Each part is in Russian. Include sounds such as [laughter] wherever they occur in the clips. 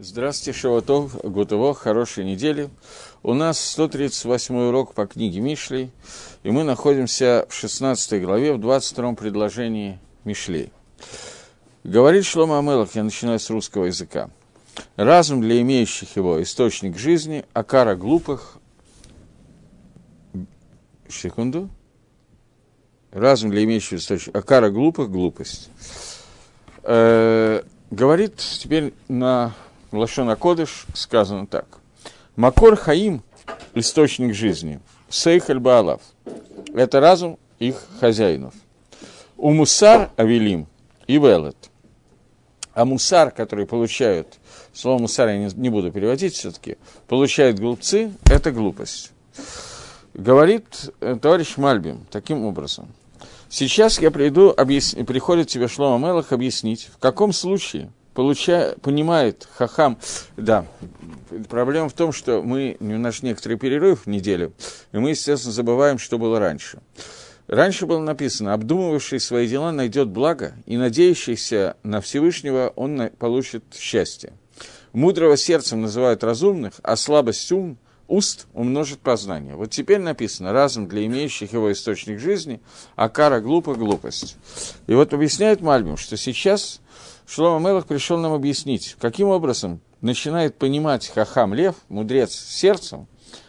Здравствуйте, Шаватов, Гутово, хорошей недели. У нас 138 урок по книге Мишлей, и мы находимся в 16 главе, в 22 предложении Мишлей. Говорит Шлома Амелах, я начинаю с русского языка. Разум для имеющих его – источник жизни, а кара глупых – секунду. Разум для имеющих источник, а кара глупых – глупость. Э, говорит теперь на Лашона Кодыш сказано так. Макор Хаим – источник жизни. Сейхаль Баалав – это разум их хозяинов. У Мусар Авелим и Велет. А мусар, который получают, слово мусар я не, не буду переводить все-таки, получают глупцы, это глупость. Говорит э, товарищ Мальбим таким образом. Сейчас я приду, объясни, приходит тебе Шлома Мелах объяснить, в каком случае получа, понимает Хахам, да, проблема в том, что мы, у нас некоторый перерыв в неделю, и мы, естественно, забываем, что было раньше. Раньше было написано, обдумывавший свои дела найдет благо, и надеющийся на Всевышнего он получит счастье. Мудрого сердцем называют разумных, а слабость ум, уст умножит познание. Вот теперь написано, разум для имеющих его источник жизни, а кара глупо глупость. И вот объясняет Мальбим, что сейчас Шлома Мелах пришел нам объяснить, каким образом начинает понимать Хахам Лев, мудрец сердцем,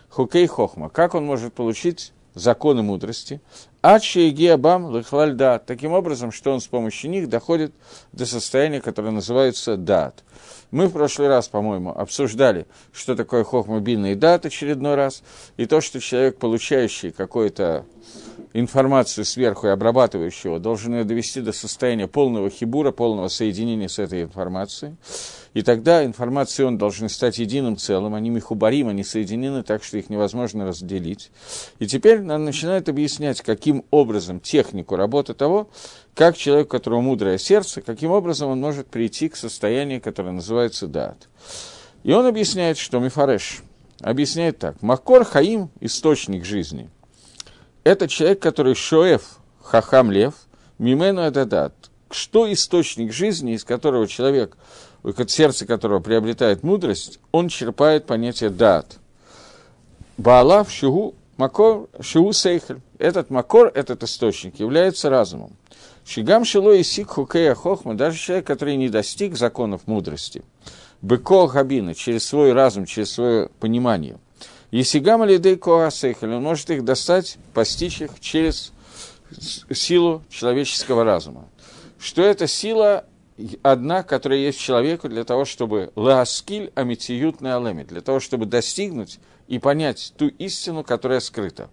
Хукей Хохма, как он может получить законы мудрости, Ачи и Гиабам Лехвальда, таким образом, что он с помощью них доходит до состояния, которое называется дат. Мы в прошлый раз, по-моему, обсуждали, что такое хохмобильный дат очередной раз, и то, что человек, получающий какой-то информацию сверху и обрабатывающего, должен ее довести до состояния полного хибура, полного соединения с этой информацией. И тогда информация он должны стать единым целым, они михубарим, они соединены так, что их невозможно разделить. И теперь нам начинает объяснять, каким образом технику работы того, как человек, у которого мудрое сердце, каким образом он может прийти к состоянию, которое называется дат. И он объясняет, что Мифареш объясняет так. Макор Хаим – источник жизни – это человек, который шоев, хахам лев, мимену это дат. Что источник жизни, из которого человек, сердце которого приобретает мудрость, он черпает понятие дат. Баалав шугу макор шугу сейхель. Этот макор, этот источник, является разумом. Шигам шило и сик хукея хохма, даже человек, который не достиг законов мудрости. Быко габина, через свой разум, через свое понимание – Есигам алидей коасейхаль, он может их достать, постичь их через силу человеческого разума. Что эта сила одна, которая есть человеку для того, чтобы лааскиль амитиют на алеме, для того, чтобы достигнуть и понять ту истину, которая скрыта.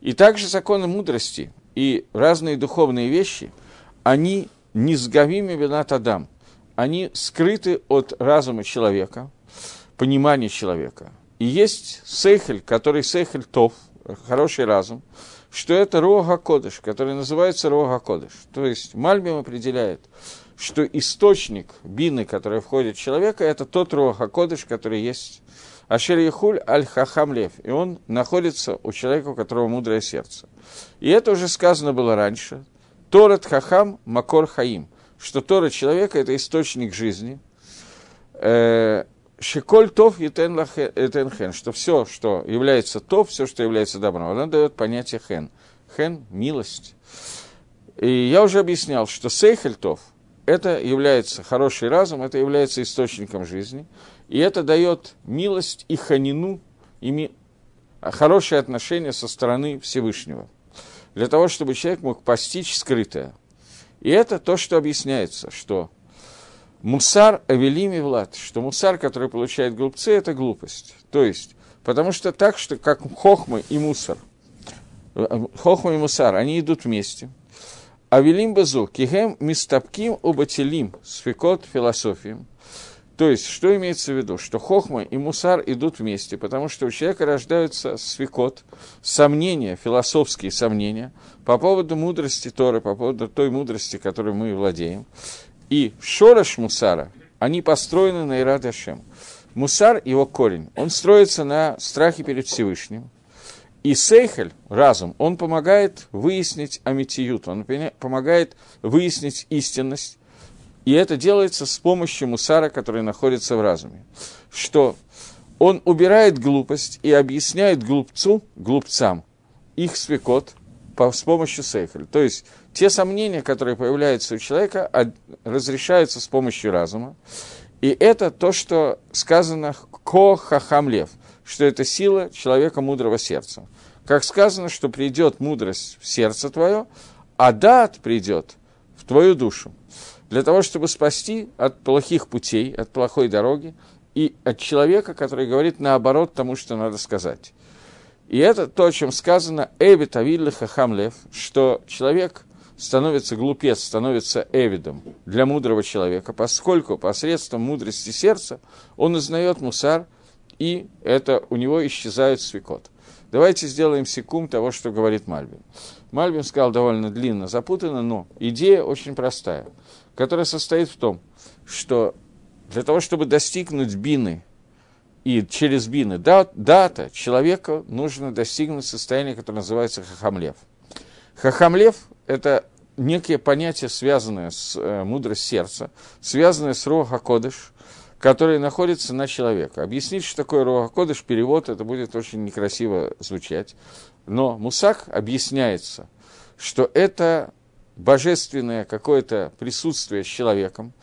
И также законы мудрости и разные духовные вещи, они не сгавими винат адам, они скрыты от разума человека, понимания человека. И есть сейхель, который сейхель тов, хороший разум, что это Рога Кодыш, который называется Рога Кодыш. То есть Мальбим определяет, что источник бины, который входит в человека, это тот Рога Кодыш, который есть Ашер Яхуль Аль Хахам Лев. И он находится у человека, у которого мудрое сердце. И это уже сказано было раньше. Торат Хахам Макор Хаим. Что Тора человека – это источник жизни. Шиколь тов и хен, что все, что является тов, все, что является добром, она дает понятие хен. Хен – милость. И я уже объяснял, что сейхель тов – это является хороший разум, это является источником жизни, и это дает милость и ханину, и ми... хорошее отношение со стороны Всевышнего, для того, чтобы человек мог постичь скрытое. И это то, что объясняется, что Мусар Авелими Влад, что мусар, который получает глупцы, это глупость. То есть, потому что так, что как хохма и мусар, хохма и мусар, они идут вместе. Авелим Базу, Кихем Мистапким Убателим, Сфикот Философием. То есть, что имеется в виду? Что хохма и мусар идут вместе, потому что у человека рождаются свекот, сомнения, философские сомнения по поводу мудрости Торы, по поводу той мудрости, которой мы владеем и шорош мусара, они построены на Ирад Ашем. Мусар, его корень, он строится на страхе перед Всевышним. И Сейхель, разум, он помогает выяснить амитиют, он помогает выяснить истинность И это делается с помощью мусара, который находится в разуме. Что он убирает глупость и объясняет глупцу, глупцам, их свекот по, с помощью сейхель. То есть те сомнения, которые появляются у человека, разрешаются с помощью разума. И это то, что сказано «ко хахамлев», что это сила человека мудрого сердца. Как сказано, что придет мудрость в сердце твое, а дат придет в твою душу. Для того, чтобы спасти от плохих путей, от плохой дороги, и от человека, который говорит наоборот тому, что надо сказать. И это то, о чем сказано «Эвид авилле хахамлев», что человек становится глупец, становится эвидом для мудрого человека, поскольку посредством мудрости сердца он узнает мусар, и это у него исчезает свекот. Давайте сделаем секунд того, что говорит Мальбин. Мальбин сказал довольно длинно, запутанно, но идея очень простая, которая состоит в том, что для того, чтобы достигнуть бины, и через бины да, дата человека нужно достигнуть состояния, которое называется хахамлев. Хахамлев – это некие понятия, связанные с э, мудрость сердца, связанные с Роха Кодыш, который находится на человека. Объяснить, что такое Роха Кодыш, перевод, это будет очень некрасиво звучать. Но Мусак объясняется, что это божественное какое-то присутствие с человеком,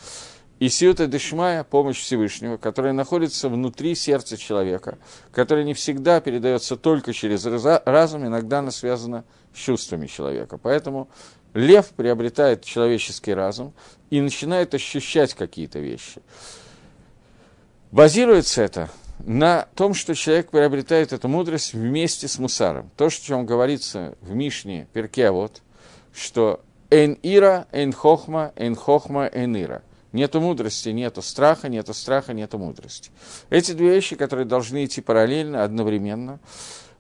и Сиута Дешмая, помощь Всевышнего, которая находится внутри сердца человека, которая не всегда передается только через разум, иногда она связана с чувствами человека. Поэтому лев приобретает человеческий разум и начинает ощущать какие-то вещи. Базируется это на том, что человек приобретает эту мудрость вместе с мусаром. То, что чем говорится в Мишне Перкеавод, что «эн ира, эн хохма, эн хохма, эн ира» – Нету мудрости, нету страха, нету страха, нету мудрости. Эти две вещи, которые должны идти параллельно, одновременно.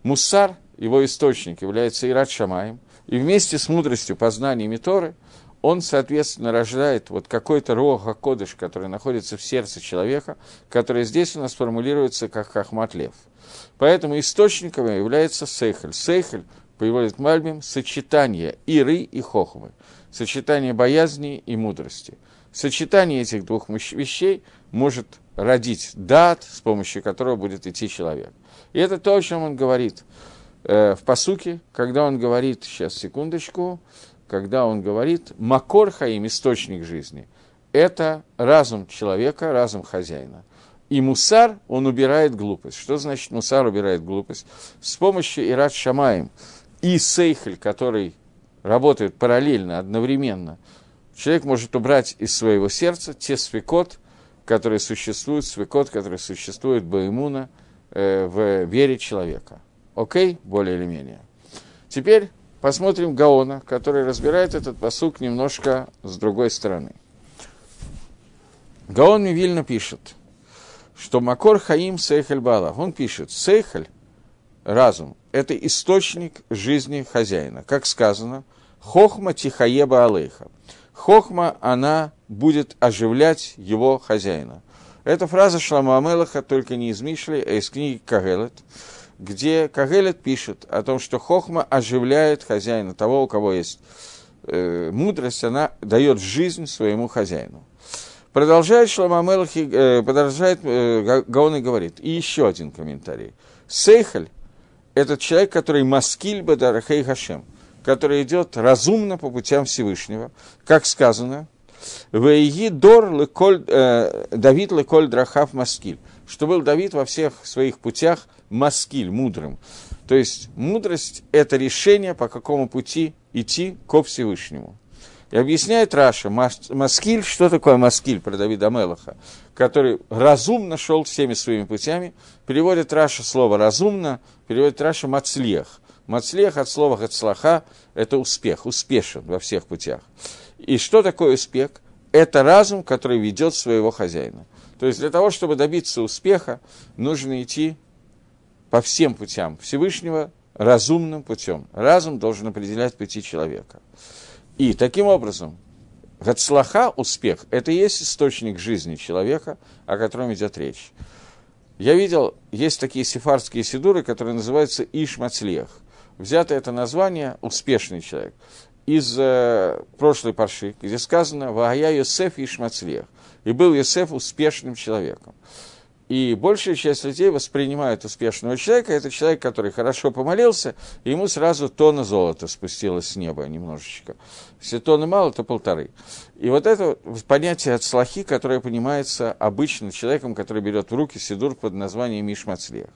Муссар, его источник, является Ират Шамаем, и вместе с мудростью познаниями Торы он, соответственно, рождает вот какой-то Рога Кодыш, который находится в сердце человека, который здесь у нас формулируется как Хахмат Лев. Поэтому источником является Сейхель. Сейхель, приводит Мальбим, сочетание Иры и Хохмы, сочетание боязни и мудрости – Сочетание этих двух вещей может родить дат, с помощью которого будет идти человек. И это то, о чем он говорит э, в посуке, когда он говорит, сейчас секундочку, когда он говорит «макор хаим» – источник жизни. Это разум человека, разум хозяина. И мусар, он убирает глупость. Что значит мусар убирает глупость? С помощью ират шамаем и сейхель, который работает параллельно, одновременно – человек может убрать из своего сердца те свекот, которые существуют, свекот, которые существуют Баимуна э, в вере человека. Окей? Более или менее. Теперь посмотрим Гаона, который разбирает этот посук немножко с другой стороны. Гаон Мивильно пишет, что Макор Хаим Сейхель Бала. Он пишет, Сейхель, разум, это источник жизни хозяина. Как сказано, Хохма Тихаеба Алейха. Хохма, она будет оживлять его хозяина. Эта фраза Шлама Амелаха только не из Мишли, а из книги Кагелет, где Кагелет пишет о том, что Хохма оживляет хозяина, того, у кого есть э, мудрость, она дает жизнь своему хозяину. Продолжает Шлама Амелахи, э, продолжает э, Гаон и говорит, и еще один комментарий. Сейхаль – это человек, который маскиль бадарахей Хашем – который идет разумно по путям Всевышнего, как сказано, «ויהי דוד לכל, э, דוד לכל דרכיו משכיל», что был Давид во всех своих путях משכיל, мудрым. То есть мудрость – это решение, по какому пути идти ко Всевышнему. И объясняет Раши, משכיל, что такое משכיל про Давида המלך, который разумно шел всеми своими путями. Переводит Раши слово «разумно», переводит Раша «мацлех». Мацлех от слова «хацлаха» – это успех, успешен во всех путях. И что такое успех? Это разум, который ведет своего хозяина. То есть для того, чтобы добиться успеха, нужно идти по всем путям Всевышнего разумным путем. Разум должен определять пути человека. И таким образом, Гацлаха, успех, это и есть источник жизни человека, о котором идет речь. Я видел, есть такие сефардские сидуры, которые называются Ишмацлех взято это название «успешный человек». из э, прошлой парши, где сказано «Вагая Йосеф Ишмацлех». И был Йосеф успешным человеком. И большая часть людей воспринимает успешного человека, это человек, который хорошо помолился, и ему сразу тонна золота спустилось с неба немножечко. Если тонны мало, то полторы. И вот это понятие от слахи, которое понимается обычно человеком, который берет в руки сидур под названием Мишмацлех.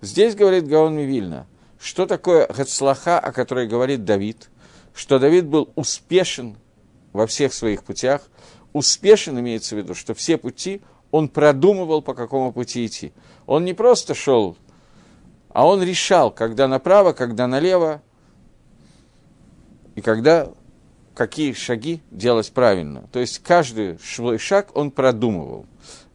Здесь говорит Гаон Мивильна, что такое Гацлаха, о которой говорит Давид, что Давид был успешен во всех своих путях, успешен имеется в виду, что все пути он продумывал, по какому пути идти. Он не просто шел, а он решал, когда направо, когда налево, и когда какие шаги делать правильно. То есть каждый шаг он продумывал.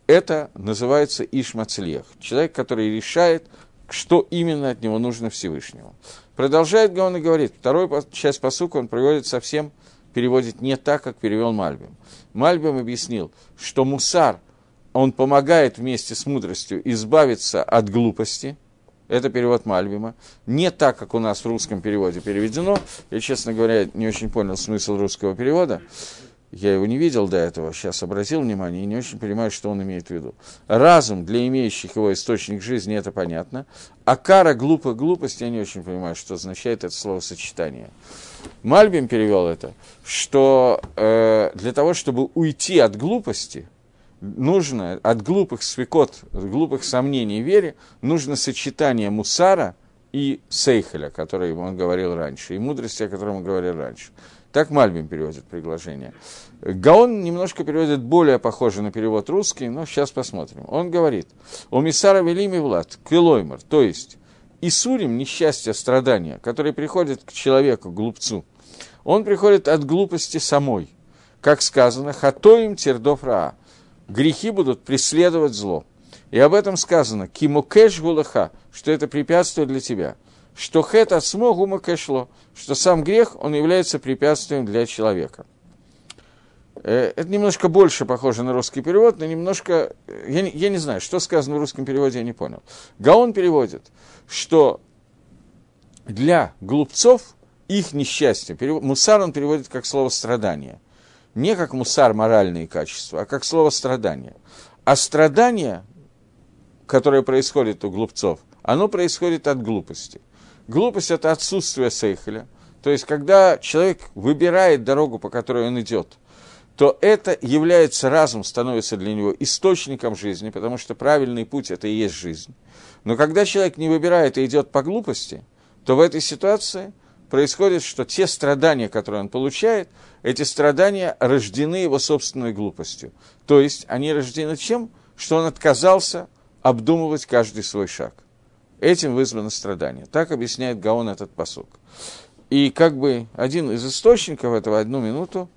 Это называется Ишмацлех. Человек, который решает, что именно от него нужно Всевышнему. Продолжает Гаон и говорит, вторую часть посука он приводит совсем, переводит не так, как перевел Мальбим. Мальбим объяснил, что мусар – он помогает вместе с мудростью избавиться от глупости. Это перевод Мальбима. Не так, как у нас в русском переводе переведено. Я, честно говоря, не очень понял смысл русского перевода. Я его не видел до этого, сейчас обратил внимание и не очень понимаю, что он имеет в виду. Разум для имеющих его источник жизни, это понятно. А кара глупо глупость, я не очень понимаю, что означает это словосочетание. Мальбим перевел это, что э, для того, чтобы уйти от глупости, нужно от глупых свекот, от глупых сомнений в вере, нужно сочетание мусара и сейхеля, о котором он говорил раньше, и мудрости, о котором он говорил раньше. Так Мальбим переводит приглашение. Гаон немножко переводит более похоже на перевод русский, но сейчас посмотрим. Он говорит, у Мисара Велими Влад, Квилоймар, то есть Исурим, несчастье, страдания, которые приходят к человеку, глупцу, он приходит от глупости самой. Как сказано, хатоим тердов раа грехи будут преследовать зло. И об этом сказано, кимукеш гулаха, что это препятствие для тебя. Что хет от смогу макешло, что сам грех, он является препятствием для человека. Э, это немножко больше похоже на русский перевод, но немножко... Я не, я не знаю, что сказано в русском переводе, я не понял. Гаон переводит, что для глупцов их несчастье, перевод, мусар он переводит как слово страдание – не как мусар моральные качества, а как слово страдание. А страдание, которое происходит у глупцов, оно происходит от глупости. Глупость – это отсутствие сейхеля. То есть, когда человек выбирает дорогу, по которой он идет, то это является, разум становится для него источником жизни, потому что правильный путь – это и есть жизнь. Но когда человек не выбирает и идет по глупости, то в этой ситуации происходит, что те страдания, которые он получает, эти страдания рождены его собственной глупостью. То есть они рождены чем? Что он отказался обдумывать каждый свой шаг. Этим вызвано страдание. Так объясняет Гаон этот посук. И как бы один из источников этого, одну минуту,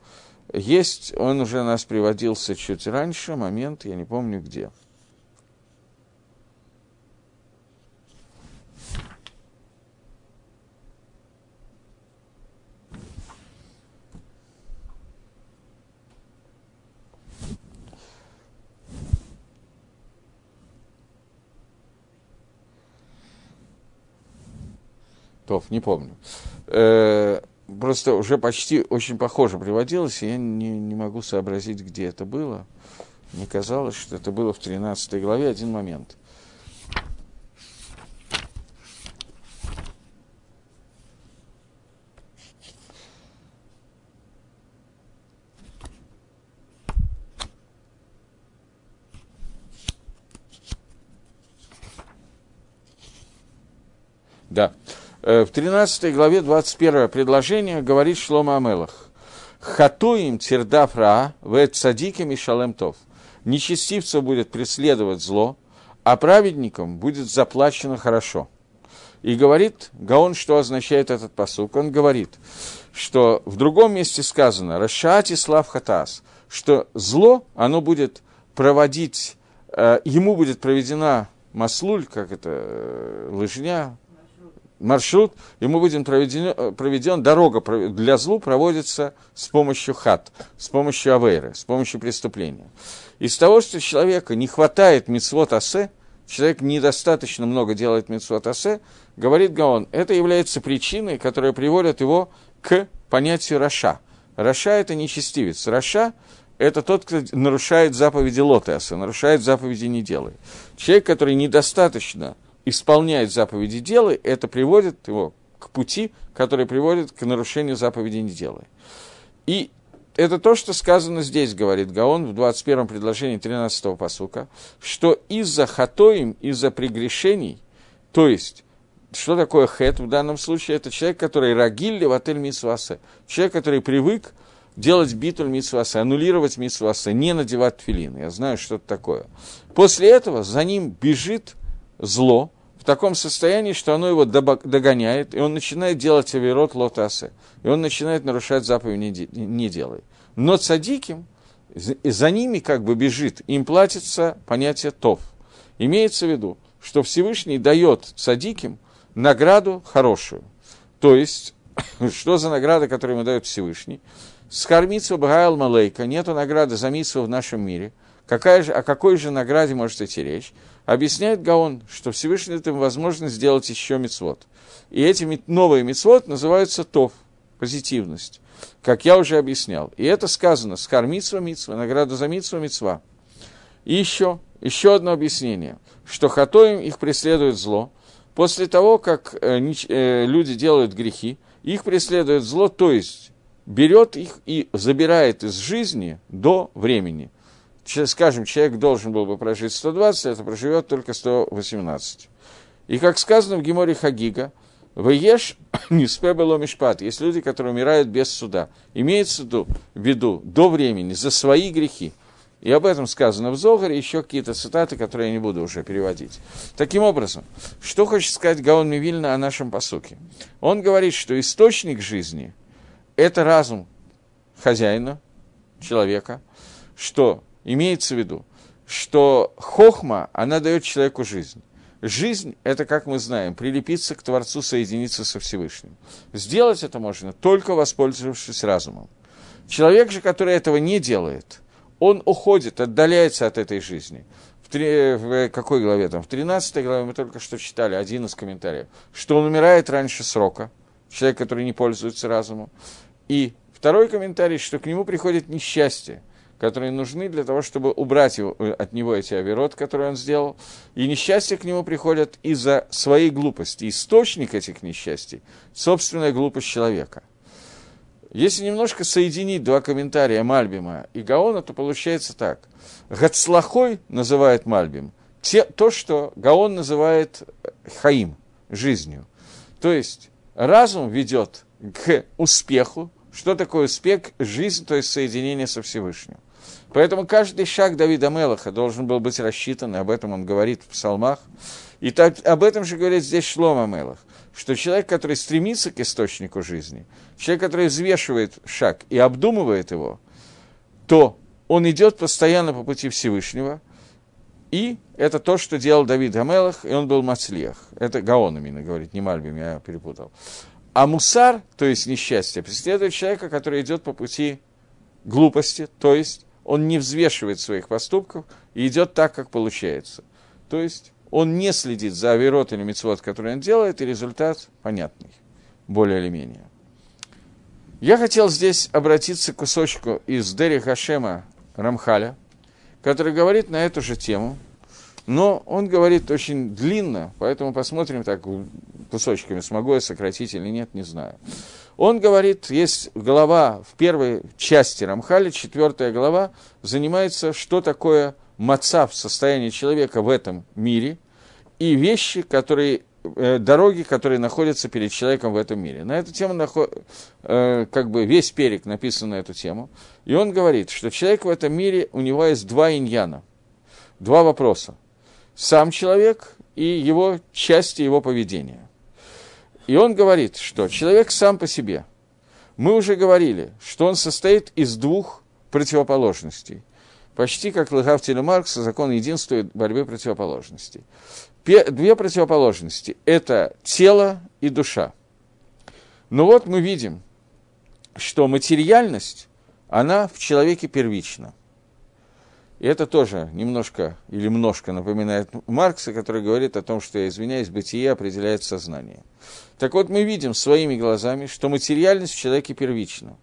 есть, он уже нас приводился чуть раньше, момент, я не помню где – То, не помню. Э, просто уже почти очень похоже приводилось, и я не, не могу сообразить, где это было. Мне казалось, что это было в 13 главе один момент. Да. Э, в 13 главе 21 предложение говорит Шлома Амелах. Хатуим тирдав ра, вет садиким и шалем тов. Нечестивцев будет преследовать зло, а праведникам будет заплачено хорошо. И говорит Гаон, что означает этот посук. Он говорит, что в другом месте сказано «Рашати слав хатас», что зло, оно будет проводить, э, ему будет проведена מסלול, как это, э, лыжня, маршрут, ему будет проведен, э, проведен дорога для злу проводится с помощью חטא, с помощью авейры, с помощью преступления. Из того, что человека не хватает מצוות עשה, человек недостаточно много делает מצוות עשה, говорит Гаон, это является причиной, которая приводит его к понятию רשע. רשע – это нечестивец. רשע – это тот, кто нарушает заповеди לא תעשה, нарушает заповеди не делай. Человек, который недостаточно исполняет заповеди делай, это приводит его к пути, который приводит к нарушению заповеди не делай. И это то, что сказано здесь, говорит Гаон в 21 предложении 13-го посука, что из-за хатоим, из-за прегрешений, то есть что такое хет в данном случае? Это человек, который рагилли в отель митсуасе. Человек, который привык делать битуль митсуасе, аннулировать митсуасе, не надевать тфилин. Я знаю, что это такое. После этого за ним бежит зло таком состоянии, что оно его догоняет, и он начинает делать авирот лотасе. И он начинает нарушать заповедь «не, делай». Но цадиким, за ними как бы бежит, им платится понятие «тов». Имеется в виду, что Всевышний дает цадиким награду хорошую. То есть, [coughs] что за награда, которую ему дает Всевышний? Скормицу Багайл Малейка, нету награды за митсу в нашем мире. Какая же, о какой же награде может идти речь? Объясняет Гаон, что Всевышний дает им возможность сделать еще мицвод. И эти новые мицвод называются тов, позитивность, как я уже объяснял. И это сказано, скормицу мицва, награда за мицву мицва. И еще, еще одно объяснение, что хатоим их преследует зло – после того, как э, э, люди делают грехи, их преследует зло, то есть берет их и забирает из жизни до времени. Скажем, человек должен был бы прожить 120, это проживет только 118. И как сказано в Геморе Хагига, «Вееш [coughs] не спебело мишпат» есть люди, которые умирают без суда. Имеется в виду до времени, за свои грехи – и об этом сказано в Зогаре, еще какие-то цитаты, которые я не буду уже переводить. Таким образом, что хочет сказать Гаон Мивильна о нашем посуке? Он говорит, что источник жизни – это разум хозяина, человека, что имеется в виду, что хохма, она дает человеку жизнь. Жизнь – это, как мы знаем, прилепиться к Творцу, соединиться со Всевышним. Сделать это можно, только воспользовавшись разумом. Человек же, который этого не делает – он уходит, отдаляется от этой жизни. В, три, в какой главе там? В 13 главе мы только что читали, один из комментариев, что он умирает раньше срока, человек, который не пользуется разумом. И второй комментарий, что к нему приходит несчастье, которые нужны для того, чтобы убрать его, э, от него эти авирот, которые он сделал. И несчастья к нему приходят из-за своей глупости. Источник этих несчастий – собственная глупость человека – если немножко соединить два комментария Мальбима и Гаона, то получается так. Гацлахой называет Мальбим те, то, что Гаон называет Хаим, жизнью. То есть разум ведет к успеху. Что такое успех? Жизнь, то есть соединение со Всевышним. Поэтому каждый шаг Давида Мелаха должен был быть рассчитан, об этом он говорит в псалмах. И так, об этом же говорит здесь Шлома Мелах что человек, который стремится к источнику жизни, человек, который взвешивает шаг и обдумывает его, то он идет постоянно по пути Всевышнего, и это то, что делал Давид Гамелах, и он был Мацлех. Это Гаон именно говорит, не Мальбим, я перепутал. А мусар, то есть несчастье, преследует человека, который идет по пути глупости, то есть он не взвешивает своих поступков и идет так, как получается. То есть он не следит за авирот или мецвод, который он делает, и результат понятный, более или менее. Я хотел здесь обратиться к кусочку из Дери Хашема Рамхаля, который говорит на эту же тему, но он говорит очень длинно, поэтому посмотрим так кусочками, смогу я сократить или нет, не знаю. Он говорит, есть глава в первой части Рамхаля, четвертая глава, занимается, что такое маца в состоянии человека в этом мире и вещи, которые, э, дороги, которые находятся перед человеком в этом мире. На эту тему наход, э, как бы весь перек написан на эту тему. И он говорит, что человек в этом мире, у него есть два иньяна, два вопроса. Сам человек и его части его поведения. И он говорит, что человек сам по себе. Мы уже говорили, что он состоит из двух противоположностей – почти как Лыгавтеля Маркса, закон единства и борьбы противоположностей. Две противоположности – это тело и душа. Но вот мы видим, что материальность, она в человеке первична. И это тоже немножко или немножко напоминает Маркса, который говорит о том, что, я извиняюсь, бытие определяет сознание. Так вот, мы видим своими глазами, что материальность в человеке первична.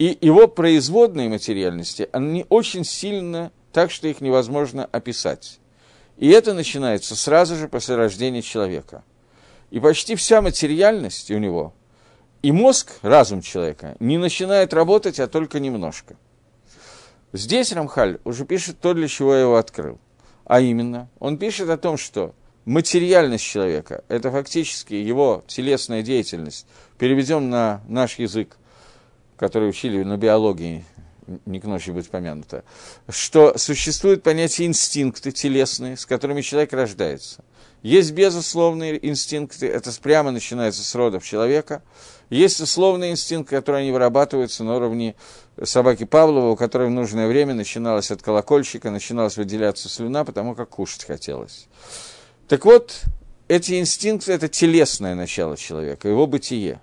И его производные материальности, они очень сильно так, что их невозможно описать. И это начинается сразу же после рождения человека. И почти вся материальность у него, и мозг, разум человека, не начинает работать, а только немножко. Здесь Рамхаль уже пишет то, для чего я его открыл. А именно, он пишет о том, что материальность человека – это фактически его телесная деятельность, переведем на наш язык, который учили на биологии, не к ночи будет помянуто, что существует понятие инстинкты телесные, с которыми человек рождается. Есть безусловные инстинкты, это прямо начинается с родов человека. Есть условные инстинкты, которые они вырабатываются на уровне собаки Павлова, у которой в нужное время начиналось от колокольчика, начиналась выделяться слюна, потому как кушать хотелось. Так вот, эти инстинкты – это телесное начало человека, его бытие.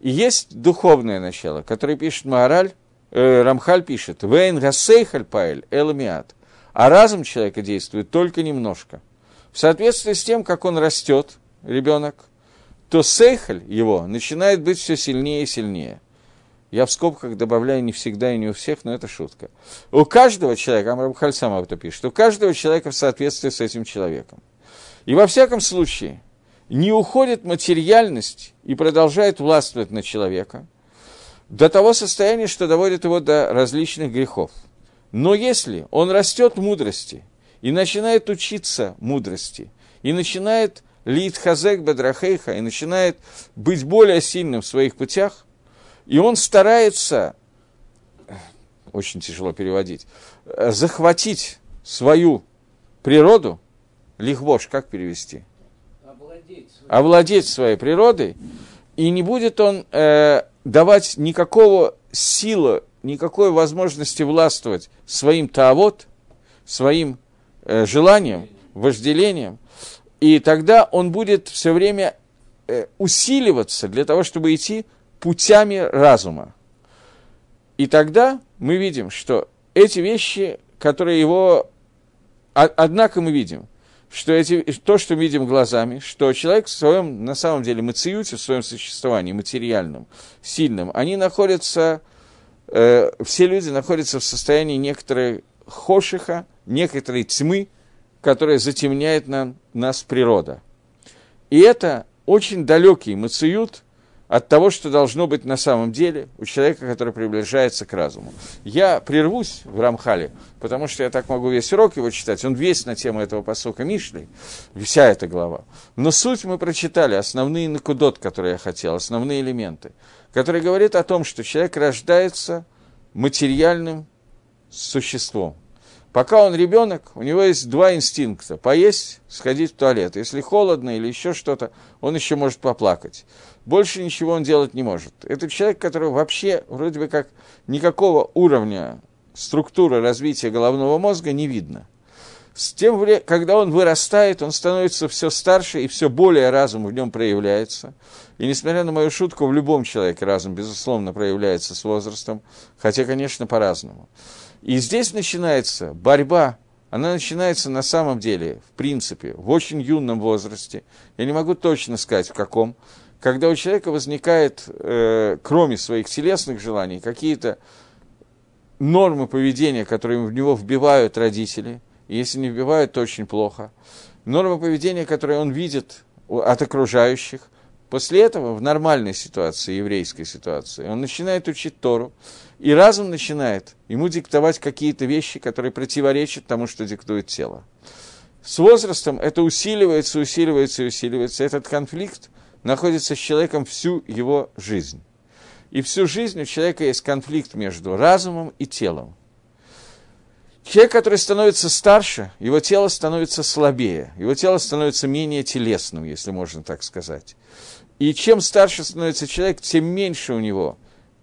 И есть духовное начало, которое пишет Маораль, э, Рамхаль пишет, «Вейн гасейхаль паэль эламиат», а разум человека действует только немножко. В соответствии с тем, как он растет, ребенок, то сейхаль его начинает быть все сильнее и сильнее – я в скобках добавляю не всегда и не у всех, но это шутка. У каждого человека, Амрабхаль сам об этом пишет, у каждого человека в соответствии с этим человеком. И во всяком случае, не уходит материальность и продолжает властвовать на человека до того состояния, что доводит его до различных грехов. Но если он растет мудрости и начинает учиться мудрости, и начинает лит хазек бедрахейха, и начинает быть более сильным в своих путях – и он старается, очень тяжело переводить, захватить свою природу, лихвош, как перевести? Овладеть, Овладеть своей природой, и не будет он э, давать никакого силы, никакой возможности властвовать своим таавот, своим э, желанием, вожделением, и тогда он будет все время э, усиливаться для того, чтобы идти путями разума. И тогда мы видим, что эти вещи, которые его... Однако мы видим, что эти, то, что мы видим глазами, что человек в своем, на самом деле, мациюте, в своем существовании, материальном, сильном, они находятся, э, все люди находятся в состоянии некоторой хошиха, некоторой тьмы, которая затемняет нам, нас природа. И это очень далекий мациют – от того, что должно быть на самом деле у человека, который приближается к разуму. Я прервусь в Рамхале, потому что я так могу весь урок его читать, он весь на тему этого посока Мишли, вся эта глава. Но суть мы прочитали, основные накудот, которые я хотел, основные элементы, которые говорят о том, что человек рождается материальным существом. Пока он ребенок, у него есть два инстинкта – поесть, сходить в туалет. Если холодно или еще что-то, он еще может поплакать. Больше ничего он делать не может. Это человек, который вообще вроде бы как никакого уровня структуры развития головного мозга не видно. С тем, когда он вырастает, он становится все старше, и все более разум в нем проявляется. И несмотря на мою шутку, в любом человеке разум, безусловно, проявляется с возрастом, хотя, конечно, по-разному. И здесь начинается борьба, она начинается на самом деле, в принципе, в очень юном возрасте. Я не могу точно сказать, в каком. Когда у человека возникает, э, кроме своих телесных желаний, какие-то нормы поведения, которые в него вбивают родители. И если не вбивают, то очень плохо. Нормы поведения, которые он видит от окружающих – После этого в нормальной ситуации, еврейской ситуации, он начинает учить Тору, и разум начинает ему диктовать какие-то вещи, которые противоречат тому, что диктует тело. С возрастом это усиливается, усиливается усиливается. Этот конфликт находится с человеком всю его жизнь. И всю жизнь у человека есть конфликт между разумом и телом. Человек, который становится старше, его тело становится слабее, его тело становится менее телесным, если можно так сказать. И чем старше становится человек, тем меньше у него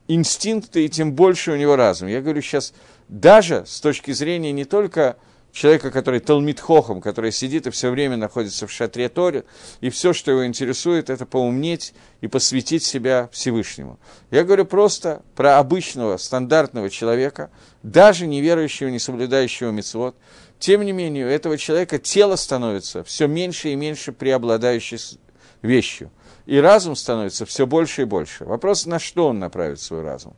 инстинкты, и тем больше у него разум. Я говорю сейчас даже с точки зрения не только человека, который Талмитхохом, который сидит и все время находится в шатре Торе, и все, что его интересует, это поумнеть и посвятить себя Всевышнему. Я говорю просто про обычного, стандартного человека, даже неверующего, не соблюдающего мецвод. Тем не менее, у этого человека тело становится все меньше и меньше преобладающей вещью. И разум становится все больше и больше. Вопрос, на что он направит свой разум.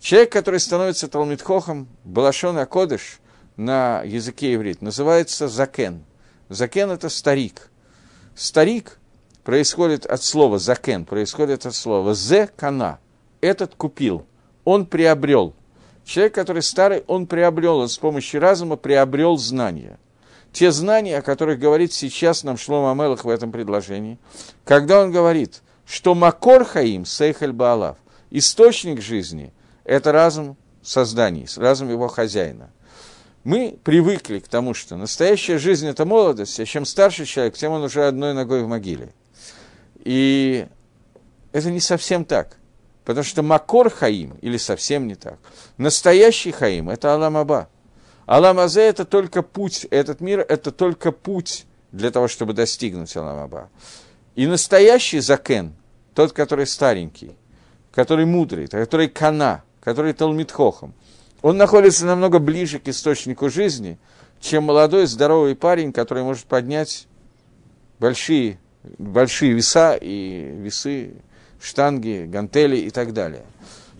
Человек, который становится Талмитхохом, Балашон Акодыш, на языке иврит, называется закен. Закен – это старик. Старик происходит от слова закен, происходит от слова зе кана. Этот купил, он приобрел. Человек, который старый, он приобрел, он с помощью разума приобрел знания. Те знания, о которых говорит сейчас нам Шлома Амелах в этом предложении, когда он говорит, что Макор Хаим, Сейхаль Баалав, источник жизни, это разум созданий, разум его хозяина – мы привыкли к тому, что настоящая жизнь – это молодость, а чем старше человек, тем он уже одной ногой в могиле. И это не совсем так. Потому что Макор Хаим, или совсем не так, настоящий Хаим – это Алам Аба. Алам Азе – это только путь, этот мир – это только путь для того, чтобы достигнуть Алам Аба. И настоящий Закен, тот, который старенький, который мудрый, который Кана, который Талмитхохом, он находится намного ближе к источнику жизни, чем молодой здоровый парень, который может поднять большие, большие веса и весы, штанги, гантели и так далее.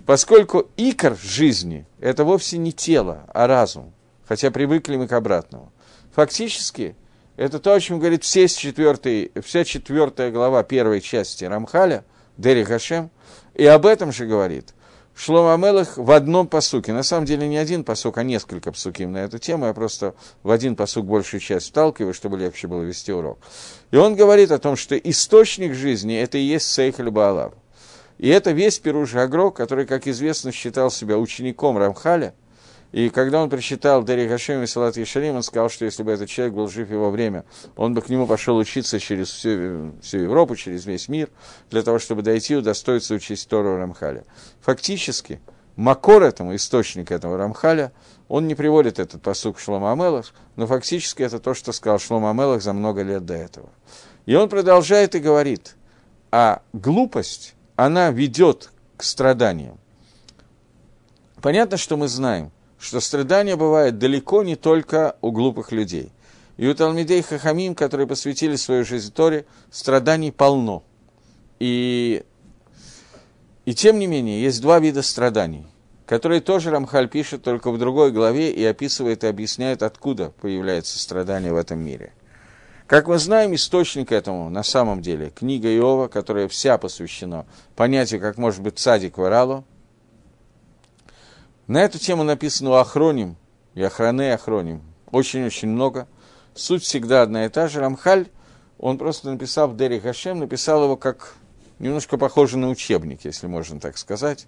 Поскольку икор жизни – это вовсе не тело, а разум, хотя привыкли мы к обратному. Фактически, это то, о чем говорит все четвертый, вся четвертая глава первой части Рамхаля, Дери Хашем, и об этом же говорит – Шлома Амелах в одном посуке. На самом деле не один посук, а несколько псуким на эту тему. Я просто в один посук большую часть вталкиваю, чтобы легче было вести урок. И он говорит о том, что источник жизни – это и есть Сейхаль Баалав. И это весь Перуш Агро, который, как известно, считал себя учеником Рамхаля – и когда он прочитал Дери Гашем и Салат Ешарим, он сказал, что если бы этот человек был жив его время, он бы к нему пошел учиться через всю, всю Европу, через весь мир, для того, чтобы дойти и удостоиться учить Тору Рамхаля. Фактически, Макор этому, источник этого Рамхаля, он не приводит этот посук Шлома Амелах, но фактически это то, что сказал Шлома Амелах за много лет до этого. И он продолжает и говорит, а глупость, она ведет к страданиям. Понятно, что мы знаем – что страдания бывают далеко не только у глупых людей. И у Талмидей Хахамим, которые посвятили свою жизнь Торе, страданий полно. И, и тем не менее, есть два вида страданий, которые тоже Рамхаль пишет только в другой главе и описывает и объясняет, откуда появляется страдание в этом мире. Как мы знаем, источник этому на самом деле книга Иова, которая вся посвящена понятию, как может быть цадик в на эту тему написано у Ахроним и Охране Ахроним очень-очень много. Суть всегда одна и та же. Рамхаль, он просто написал в Дери Хашем, написал его как немножко похоже на учебник, если можно так сказать.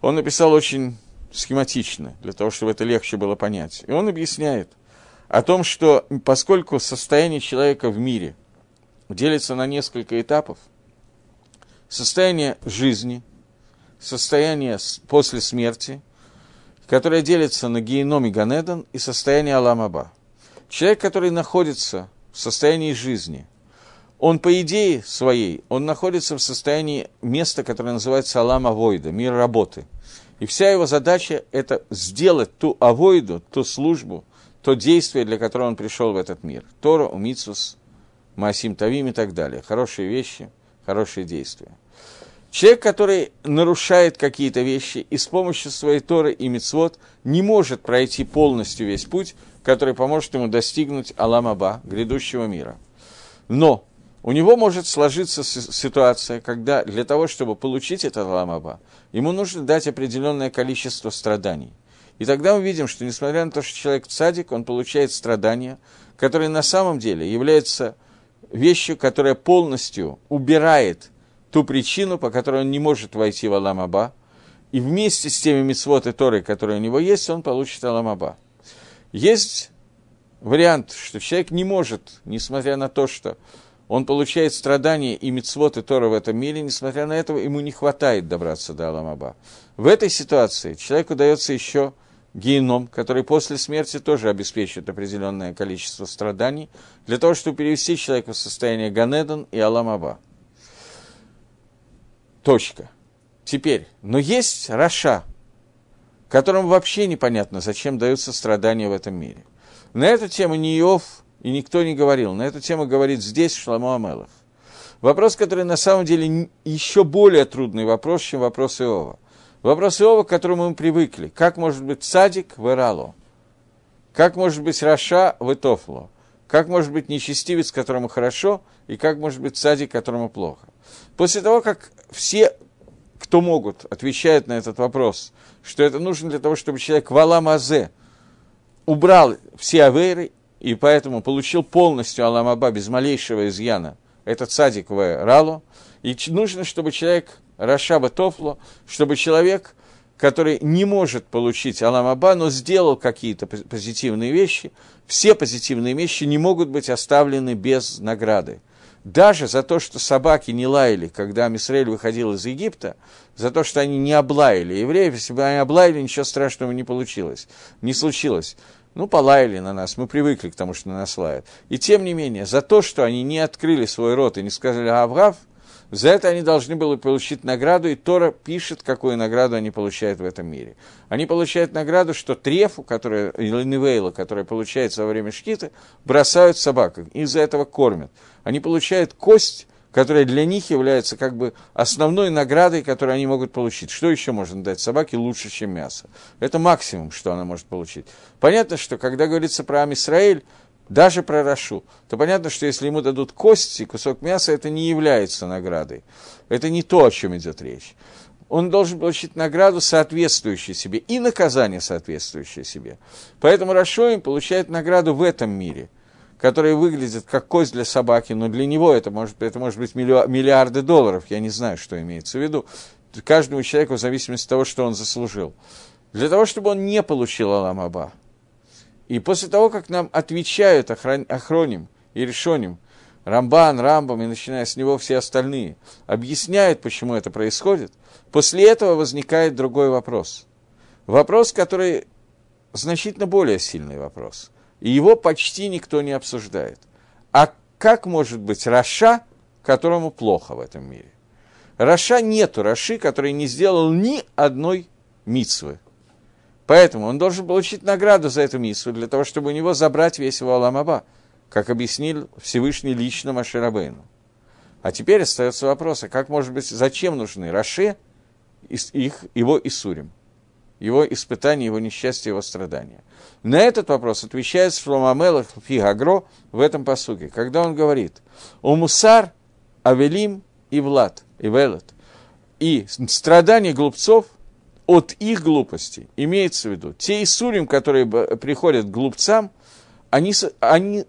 Он написал очень схематично, для того, чтобы это легче было понять. И он объясняет о том, что поскольку состояние человека в мире делится на несколько этапов, состояние жизни, состояние после смерти – которая делится на геном и Ганедан и состояние Аламаба. Человек, который находится в состоянии жизни, он по идее своей, он находится в состоянии места, которое называется Алама Войда, мир работы. И вся его задача – это сделать ту авойду, ту службу, то действие, для которого он пришел в этот мир. Тора, Умицус, Масим Тавим и так далее. Хорошие вещи, хорошие действия. Человек, который нарушает какие-то вещи и с помощью своей Торы и Мицвод не может пройти полностью весь путь, который поможет ему достигнуть Аламаба, грядущего мира. Но у него может сложиться ситуация, когда для того, чтобы получить этот Аламаба, ему нужно дать определенное количество страданий. И тогда мы видим, что несмотря на то, что человек цадик, он получает страдания, которые на самом деле являются вещью, которая полностью убирает ту причину, по которой он не может войти в Аламаба, и вместе с теми митцвот и Торой, которые у него есть, он получит Аламаба. Есть вариант, что человек не может, несмотря на то, что он получает страдания и мицвод и Тора в этом мире, несмотря на это, ему не хватает добраться до Аламаба. В этой ситуации человеку дается еще геном, который после смерти тоже обеспечит определенное количество страданий, для того, чтобы перевести человека в состояние Ганедон и Аламаба. Точка. Теперь, но есть רשע, которому вообще непонятно, зачем даются страдания в этом мире. На эту тему ни Иов и никто не говорил. На эту тему говорит здесь Шломо המלך. Вопрос, который на самом деле еще более трудный вопрос, чем вопрос Иова. Вопрос Иова, к которому мы привыкли. Как может быть צדיק ורע לו? Как может быть רשע וטוב לו? Как может быть нечестивец, которому хорошо, и как может быть צדיק, которому плохо? После того, как все, кто могут, отвечают на этот вопрос, что это нужно для того, чтобы человек в Аламазе убрал все авейры, и поэтому получил полностью Аламаба без малейшего изъяна, этот садик в Ралу, и нужно, чтобы человек Рашаба Тофло, чтобы человек, который не может получить Аламаба, но сделал какие-то позитивные вещи, все позитивные вещи не могут быть оставлены без награды. Даже за то, что собаки не лаяли, когда Мисраэль выходил из Египта, за то, что они не облаяли евреев, если бы они облаяли, ничего страшного не получилось, не случилось. Ну, полаяли на нас, мы привыкли к тому, что на нас лают. И тем не менее, за то, что они не открыли свой рот и не сказали «Авгав», за это они должны были получить награду, и Тора пишет, какую награду они получают в этом мире. Они получают награду, что трефу, которая, или невейла, которая получается во время шкиты, бросают собакам, и из-за этого кормят. Они получают кость, которая для них является как бы основной наградой, которую они могут получить. Что еще можно дать собаке лучше, чем мясо? Это максимум, что она может получить. Понятно, что когда говорится про Амисраэль, даже про Рашу, то понятно, что если ему дадут кости, кусок мяса, это не является наградой. Это не то, о чем идет речь. Он должен получить награду, соответствующую себе, и наказание, соответствующее себе. Поэтому Рашоим получает награду в этом мире, которая выглядит как кость для собаки, но для него это может, это может быть миллиарды долларов, я не знаю, что имеется в виду. Каждому человеку в зависимости от того, что он заслужил. Для того, чтобы он не получил Аламаба – и после того, как нам отвечают Охроним и Решоним, Рамбан, Рамбам и начиная с него все остальные, объясняют, почему это происходит, после этого возникает другой вопрос. Вопрос, который значительно более сильный вопрос. И его почти никто не обсуждает. А как может быть רשע, которому плохо в этом мире? רשע нету Раши, который не сделал ни одной мицвы. Поэтому он должен получить награду за эту мицву, для того, чтобы у него забрать весь его עולם הבא, как объяснил Всевышний лично Моше רבינו. А теперь остается вопрос, а как может быть, зачем нужны Раше, их, его Исурим, его испытания, его несчастье, его страдания. На этот вопрос отвечает Шломамелах Фигагро в этом посуке, когда он говорит «У Мусар, Авелим и Влад, и Велет». И страдания глупцов от их глупости. Имеется в виду, те Исурим, которые приходят к глупцам, они, они,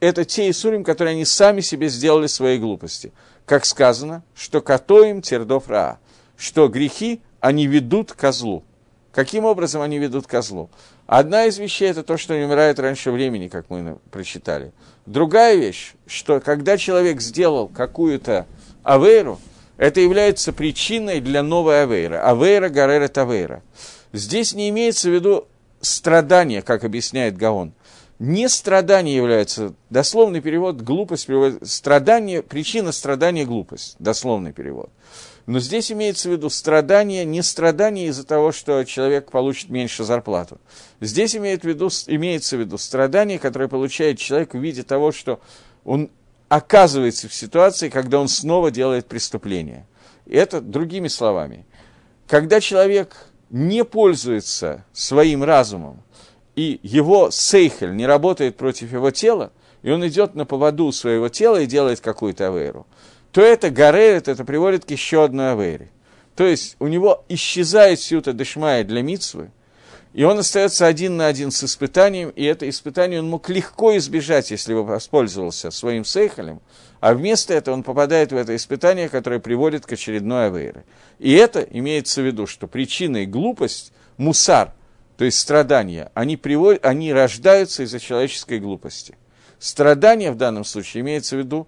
это те Исурим, которые они сами себе сделали своей глупости. Как сказано, что катоим тердов раа, что грехи они ведут к злу. Каким образом они ведут к злу? Одна из вещей – это то, что они умирают раньше времени, как мы прочитали. Другая вещь, что когда человек сделал какую-то авейру, это является причиной для новой авейра. Авейра гарера тавейра. Здесь не имеется в виду страдания, как объясняет Гаон. Не страдание является, дословный перевод, глупость, перевод, страдание, причина страдания – глупость, дословный перевод. Но здесь имеется в виду страдание, не страдание из-за того, что человек получит меньше зарплату. Здесь имеет в виду, имеется в виду страдание, которое получает человек в виде того, что он оказывается в ситуации, когда он снова делает преступление. И это другими словами. Когда человек не пользуется своим разумом, и его сейхель не работает против его тела, и он идет на поводу своего тела и делает какую-то авейру, то это гореет, это приводит к еще одной авейре. То есть у него исчезает сюта дешмая для мицвы, и он остается один на один с испытанием, и это испытание он мог легко избежать, если бы воспользовался своим сейхалем, а вместо этого он попадает в это испытание, которое приводит к очередной авейре. И это имеется в виду, что причиной глупость, мусар, то есть страдания, они, приводят, они рождаются из-за человеческой глупости. Страдание в данном случае имеется в виду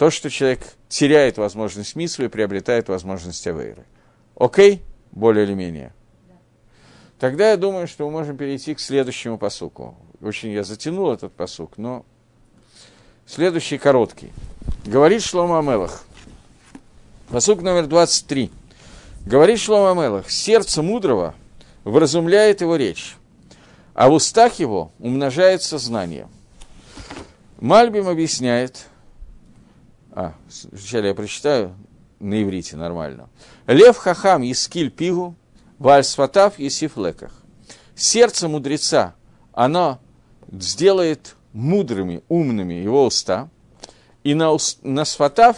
то, что человек теряет возможность митсвы и приобретает возможность авейры. Окей? Более или менее. тогда я думаю, что мы можем перейти к следующему посуку. Очень я затянул этот посук, но следующий короткий. Говорит Шлома Амелах. Посук номер 23. Говорит Шлома Амелах, сердце мудрого вразумляет его речь, а в устах его умножается знание. Мальбим объясняет, а, вначале я прочитаю на иврите нормально. Лев хахам ескиль пигу, вальсфатав есиф леках. Сердце мудреца, оно сделает мудрыми, умными его уста, и на, на сфатав,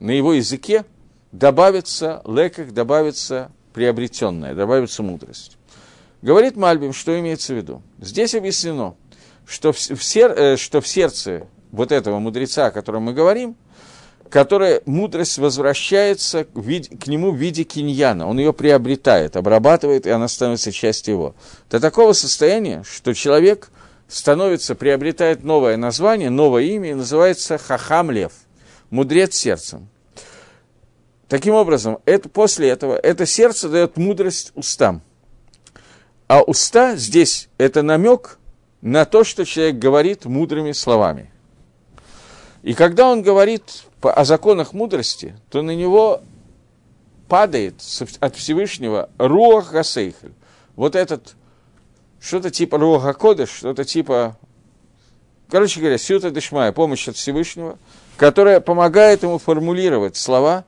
на его языке, добавится леках, добавится приобретенное, добавится мудрость. Говорит Мальбим, что имеется в виду. Здесь объяснено, что в, в, сер, э, что в сердце вот этого мудреца, о котором мы говорим, которая мудрость возвращается к, виде, к нему в виде киньяна. Он ее приобретает, обрабатывает, и она становится частью его. До такого состояния, что человек становится, приобретает новое название, новое имя, и называется Хахам Лев, мудрец сердцем. Таким образом, это, после этого это сердце дает мудрость устам. А уста здесь это намек на то, что человек говорит мудрыми словами. И когда он говорит о законах мудрости, то на него падает от Всевышнего Руах Гасейхель. Вот этот, что-то типа Руаха Кодыш, что-то типа, короче говоря, Сюта Дешмая, помощь от Всевышнего, которая помогает ему формулировать слова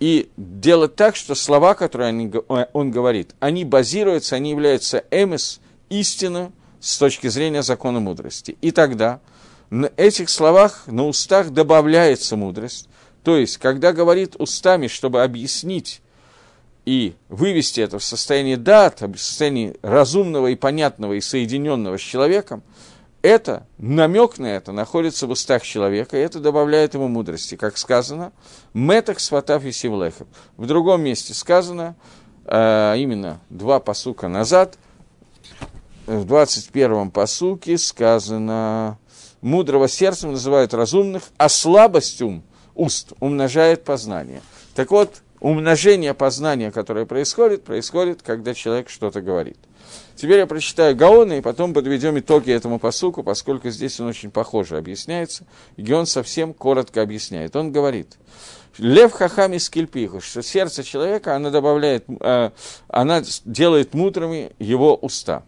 и делать так, что слова, которые он говорит, они базируются, они являются эмис, истину с точки зрения закона мудрости. И тогда – на этих словах, на устах добавляется мудрость. То есть, когда говорит устами, чтобы объяснить и вывести это в состояние дат, в состояние разумного и понятного и соединенного с человеком, это, намек на это находится в устах человека, и это добавляет ему мудрости. Как сказано, «Метах сватав и сивлехов». В другом месте сказано, а именно два посука назад, в 21-м посуке сказано, мудрого сердцем называют разумных, а слабость ум, уст умножает познание. Так вот, умножение познания, которое происходит, происходит, когда человек что-то говорит. Теперь я прочитаю Гаона, и потом подведем итоги этому посуку, поскольку здесь он очень похоже объясняется. И Геон совсем коротко объясняет. Он говорит, Лев хахам из кельпиху, что сердце человека, она добавляет, э, она делает мудрыми его уста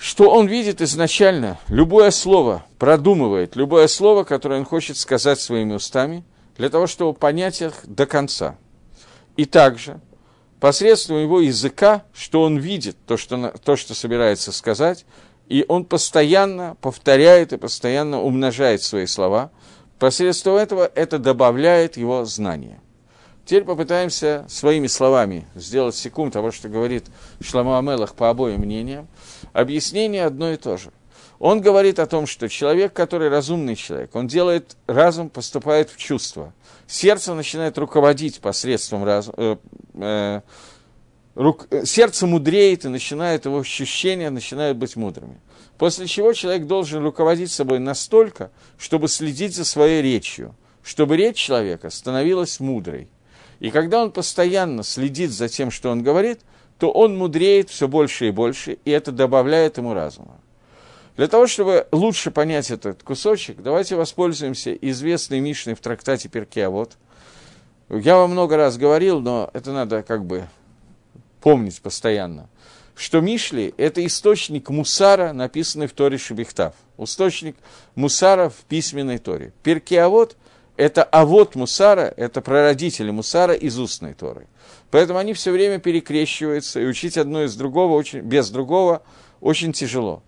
что он видит изначально, любое слово продумывает, любое слово, которое он хочет сказать своими устами, для того, чтобы понять их до конца. И также посредством его языка, что он видит то, что, то, что собирается сказать, и он постоянно повторяет и постоянно умножает свои слова. Посредством этого это добавляет его знания. Теперь попытаемся своими словами сделать секунд того, что говорит Шламу Амелах по обоим мнениям. Объяснение одно и то же. Он говорит о том, что человек, который разумный человек, он делает разум, поступает в чувство. Сердце начинает руководить посредством разума. Э, э, рук, сердце мудреет, и начинает его ощущения начинают быть мудрыми. После чего человек должен руководить собой настолько, чтобы следить за своей речью, чтобы речь человека становилась мудрой. И когда он постоянно следит за тем, что он говорит, то он мудреет все больше и больше, и это добавляет ему разума. Для того, чтобы лучше понять этот кусочек, давайте воспользуемся известной Мишной в трактате Перкеавод. Я вам много раз говорил, но это надо как бы помнить постоянно, что Мишли – это источник мусара, написанный в Торе Шебехтав. Источник мусара в письменной Торе. Перкеавод – это авод Мусара, это прародители Мусара из устной Торы. Поэтому они все время перекрещиваются, и учить одно из другого, очень, без другого, очень тяжело.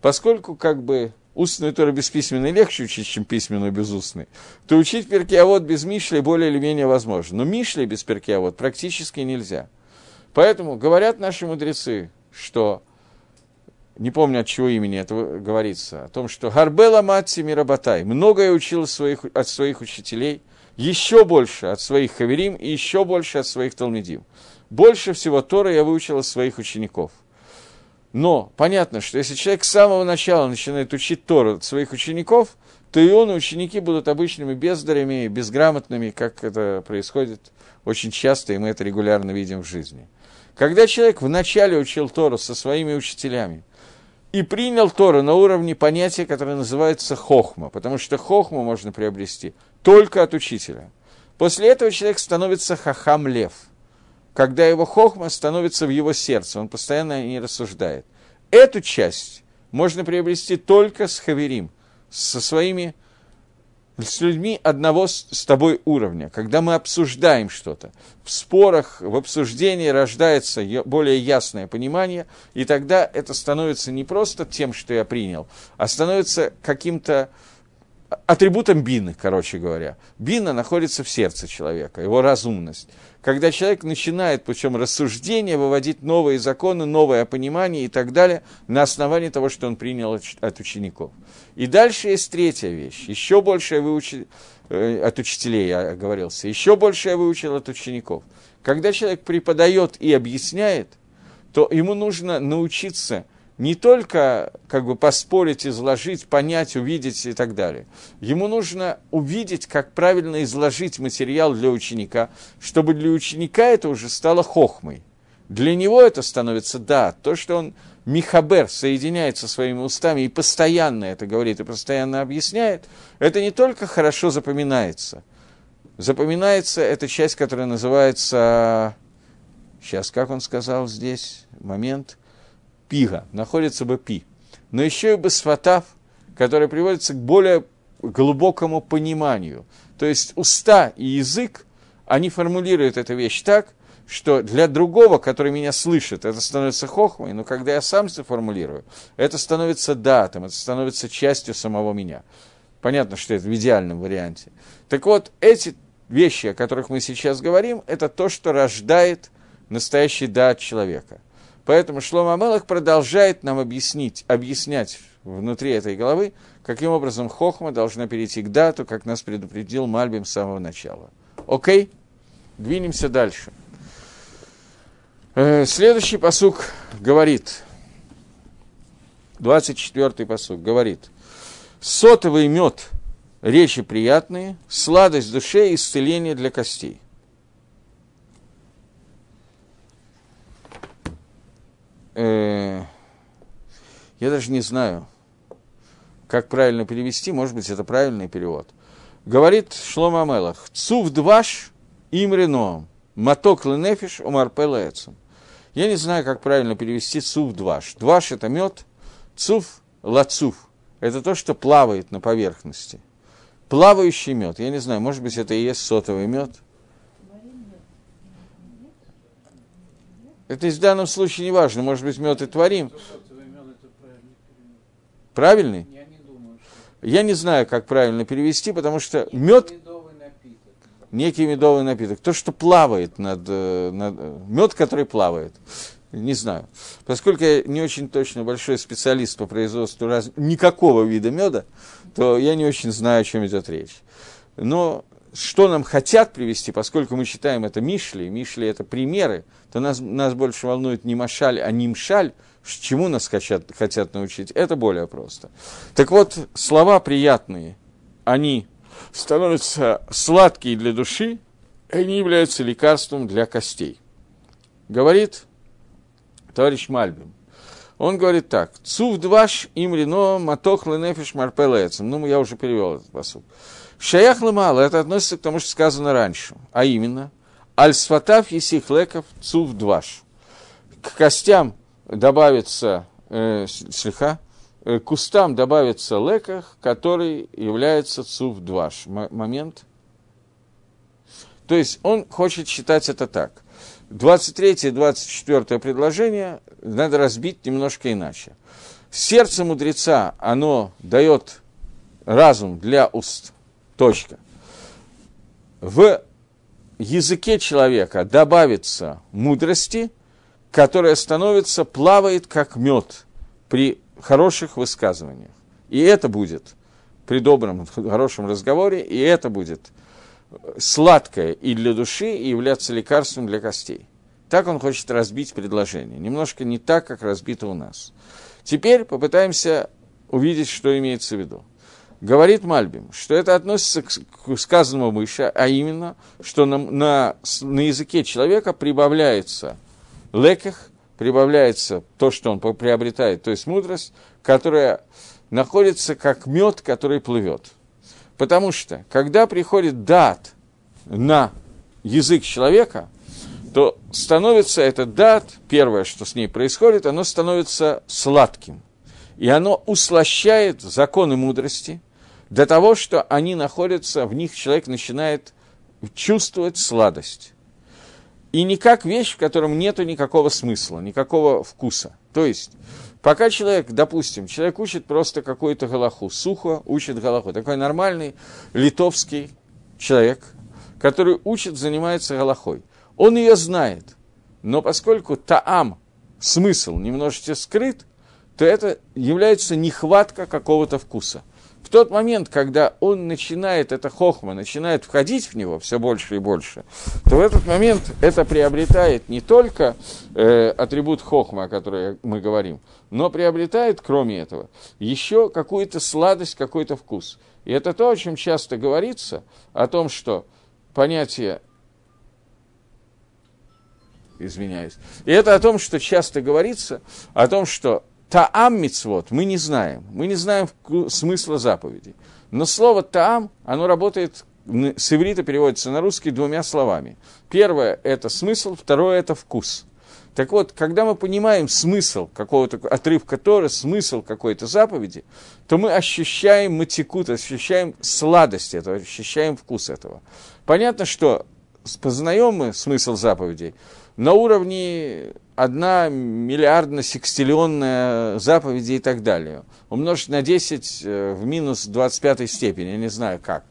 Поскольку как бы устную Тору без письменной легче учить, чем письменную без устной, то учить перкиавод без Мишли более или менее возможно. Но Мишли без перкиавод практически нельзя. Поэтому говорят наши мудрецы, что не помню, от чего имени это говорится, о том, что Гарбела Матси Мирабатай многое учил своих, от своих учителей, еще больше от своих хаверим и еще больше от своих талмедим. Больше всего Тора я выучил от своих учеников. Но понятно, что если человек с самого начала начинает учить Тору от своих учеников, то и он и ученики будут обычными бездарями, безграмотными, как это происходит очень часто, и мы это регулярно видим в жизни – Когда человек вначале учил Тору со своими учителями и принял Тору на уровне понятия, которое называется хохма, потому что хохму можно приобрести только от учителя. После этого человек становится хахам лев, когда его хохма становится в его сердце, он постоянно не рассуждает. Эту часть можно приобрести только с хаверим, со своими с людьми одного с, тобой уровня, когда мы обсуждаем что-то. В спорах, в обсуждении рождается более ясное понимание, и тогда это становится не просто тем, что я принял, а становится каким-то атрибутом бины, короче говоря. Бина находится в сердце человека, его разумность когда человек начинает путем рассуждения выводить новые законы, новое понимание и так далее на основании того, что он принял от учеников. И дальше есть третья вещь. Еще больше выучил э, от учителей, я оговорился, еще больше я выучил от учеников. Когда человек преподает и объясняет, то ему нужно научиться – не только как бы поспорить, изложить, понять, увидеть и так далее. Ему нужно увидеть, как правильно изложить материал для ученика, чтобы для ученика это уже стало хохмой. Для него это становится, да, то, что он Михабер соединяется своими устами и постоянно это говорит и постоянно объясняет, это не только хорошо запоминается. Запоминается эта часть, которая называется... Сейчас, как он сказал здесь? Момент – пига, находится бы пи. Но еще и басфатав, который приводится к более глубокому пониманию. То есть уста и язык, они формулируют эту вещь так, что для другого, который меня слышит, это становится хохмой, но когда я сам это формулирую, это становится датом, это становится частью самого меня. Понятно, что это в идеальном варианте. Так вот, эти вещи, о которых мы сейчас говорим, это то, что рождает настоящий дат человека. Поэтому Шлома Амелах продолжает нам объяснить, объяснять внутри этой головы, каким образом Хохма должна перейти к дату, как нас предупредил Мальбим с самого начала. Окей? Двинемся дальше. Э, следующий посук говорит, 24-й посук говорит, сотовый мед, речи приятные, сладость душе и исцеление для костей. Э, я даже не знаю, как правильно перевести, может быть, это правильный перевод. Говорит Шлома Амелах, цув дваш им реноам, маток ленефиш умар пелецем. Я не знаю, как правильно перевести цув дваш. Дваш – это мед, цув – лацув. Это то, что плавает на поверхности. Плавающий мед. Я не знаю, может быть, это и есть сотовый мед – Это в данном случае не важно, может быть, мед и творим. Правильный? Я не, думаю, что... я не знаю, как правильно перевести, потому что мед... Некий медовый напиток. То, что плавает над, э, над... Мед, который плавает. Не знаю. Поскольку я не очень точно большой специалист по производству раз... никакого вида меда, то я не очень знаю, о чем идет речь. Но что нам хотят привести, поскольку мы читаем это Мишли, Мишли это примеры, то нас, нас больше волнует не Машаль, а не Мшаль, чему нас хотят, хотят научить, это более просто. Так вот, слова приятные, они становятся сладкие для души, они являются лекарством для костей. Говорит товарищ Мальбим. Он говорит так. Цув дваш им рино матох ленефиш марпелецем. Ну, я уже перевел этот посуд. Шаях мало, это относится к тому, что сказано раньше, а именно, аль-сватав есих леков цув дваш. К костям добавится э, слегка, э, к кустам добавится леках, который является цув дваш. М- момент. То есть он хочет считать это так. 23 и 24 предложение надо разбить немножко иначе. Сердце мудреца, оно дает разум для уст – Точка. В языке человека добавится мудрости, которая становится, плавает как мед при хороших высказываниях. И это будет при добром, [laughs] хорошем разговоре, и это будет сладкое и для души, и являться лекарством для костей. Так он хочет разбить предложение. Немножко не так, как разбито у нас. Теперь попытаемся увидеть, что имеется в виду говорит Мальбим, что это относится к, сказанному выше, а именно, что на, на, на языке человека прибавляется леках, прибавляется то, что он приобретает, то есть мудрость, которая находится как мед, который плывет. Потому что, когда приходит дат на язык человека, то становится этот дат, первое, что с ней происходит, оно становится сладким. И оно услощает законы мудрости до того, что они находятся, в них человек начинает чувствовать сладость. И не как вещь, в котором нет никакого смысла, никакого вкуса. То есть, пока человек, допустим, человек учит просто какую-то галаху, сухо учит галаху, такой нормальный литовский человек, который учит, занимается галахой. Он ее знает, но поскольку таам, смысл, немножечко скрыт, то это является нехватка какого-то вкуса. В тот момент, когда он начинает, это хохма, начинает входить в него все больше и больше, то в этот момент это приобретает не только э, атрибут хохма, о котором мы говорим, но приобретает, кроме этого, еще какую-то сладость, какой-то вкус. И это то, о чем часто говорится, о том, что понятие извиняюсь. И это о том, что часто говорится, о том, что Таам мицвод мы не знаем. Мы не знаем смысла заповедей. Но слово таам, оно работает, с иврита переводится на русский двумя словами. Первое – это смысл, второе – это вкус. Так вот, когда мы понимаем смысл какого-то отрывка Торы, смысл какой-то заповеди, то мы ощущаем матикут, ощущаем сладость этого, ощущаем вкус этого. Понятно, что познаем мы смысл заповедей на уровне одна миллиардно-секстиллионная заповеди и так далее. Умножить на 10 э, в минус 25 степени, я не знаю как.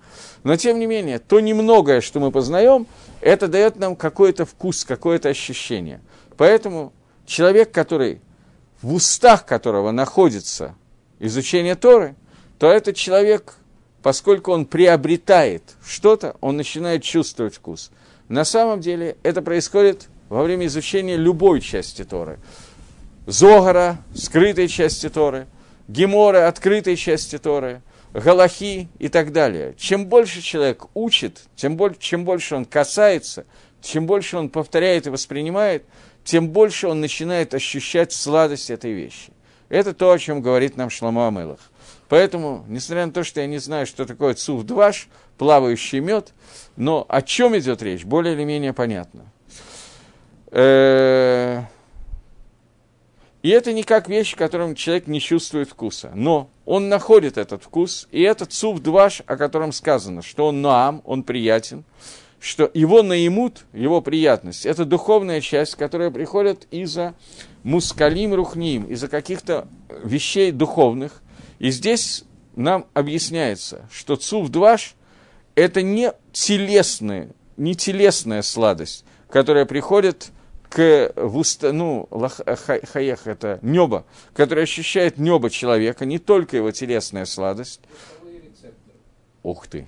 Но, тем не менее, то немногое, что мы познаем, это дает нам какой-то вкус, какое-то ощущение. Поэтому человек, который в устах которого находится изучение Торы, то этот человек, поскольку он приобретает что-то, он начинает чувствовать вкус. На самом деле это происходит во время изучения любой части Торы. Зогара, скрытой части Торы, Геморы, открытой части Торы, Галахи и так далее. Чем больше человек учит, тем больше, чем больше он касается, чем больше он повторяет и воспринимает, тем больше он начинает ощущать сладость этой вещи. Это то, о чем говорит нам Шламу Амелах. Поэтому, несмотря на то, что я не знаю, что такое цув-дваш, плавающий мед, но о чем идет речь, более или менее понятно. Э, и это не как вещь, в котором человек не чувствует вкуса. Но он находит этот вкус, и этот суп дваш, о котором сказано, что он наам, он приятен, что его наимут, его приятность, это духовная часть, которая приходит из-за мускалим рухним, из-за каких-то вещей духовных. И здесь нам объясняется, что цув дваш – это не телесная, не телесная сладость, которая приходит к ну, хаех – это небо, которое ощущает небо человека, не только его телесная сладость. Ух ты!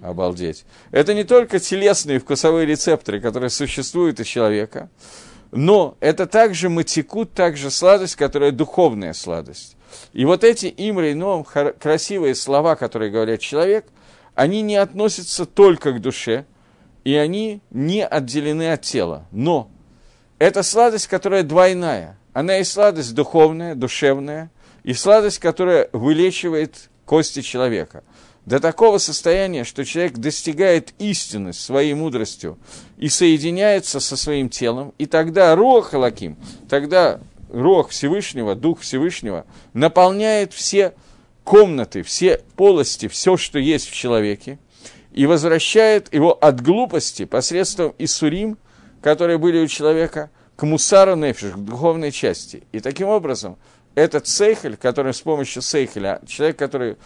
Обалдеть. Это не только телесные вкусовые рецепторы, которые существуют у человека, но это также матикут, также сладость, которая духовная сладость. И вот эти имры, но красивые слова, которые говорят человек, они не относятся только к душе, и они не отделены от тела. Но это сладость, которая двойная. Она и сладость духовная, душевная, и сладость, которая вылечивает кости человека. До такого состояния, что человек достигает истины своей мудростью и соединяется со своим телом, и тогда Руах Халаким, тогда Руах Всевышнего, Дух Всевышнего наполняет все комнаты, все полости, все, что есть в человеке, и возвращает его от глупости посредством Исурим – которые были у человека, к мусару нефиш, к духовной части. И таким образом, этот сейхель, который с помощью сейхеля, человек, который...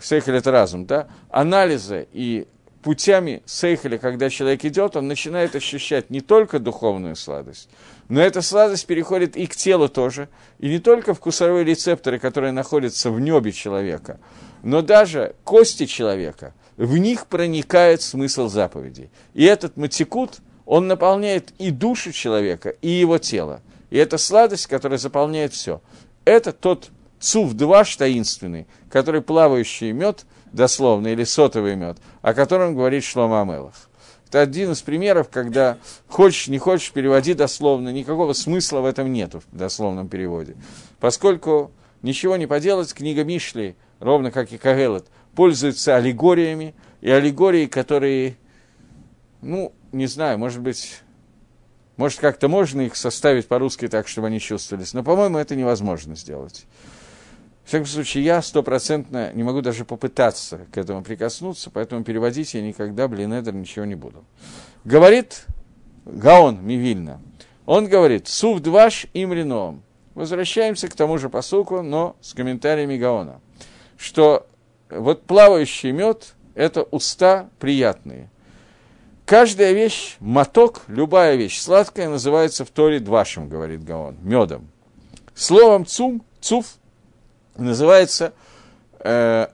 Сейхель – это разум, да? Анализа и путями сейхеля, когда человек идет, он начинает ощущать не только духовную сладость, но эта сладость переходит и к телу тоже, и не только вкусовые рецепторы, которые находятся в небе человека, но даже кости человека, в них проникает смысл заповедей. И этот матикут – он наполняет и душу человека, и его тело. И это сладость, которая заполняет все. Это тот цув дваш таинственный, который плавающий мед, дословно, или сотовый мед, о котором говорит Шлома Амелах. Это один из примеров, когда хочешь, не хочешь, переводи дословно, никакого смысла в этом нету в дословном переводе. Поскольку ничего не поделать, книга Мишли, ровно как и Кагелот, пользуется аллегориями, и аллегории, которые, ну, не знаю, может быть, может, как-то можно их составить по-русски так, чтобы они чувствовались, но, по-моему, это невозможно сделать. В всяком случае, я стопроцентно не могу даже попытаться к этому прикоснуться, поэтому переводить я никогда, блин, это ничего не буду. Говорит Гаон Мивильна. Он говорит, сув дваш им реном. Возвращаемся к тому же посуку, но с комментариями Гаона. Что вот плавающий мед – это уста приятные. Каждая вещь, моток, любая вещь сладкая называется в Торе двашем, говорит Гаон, медом. Словом цум, цуф, называется э,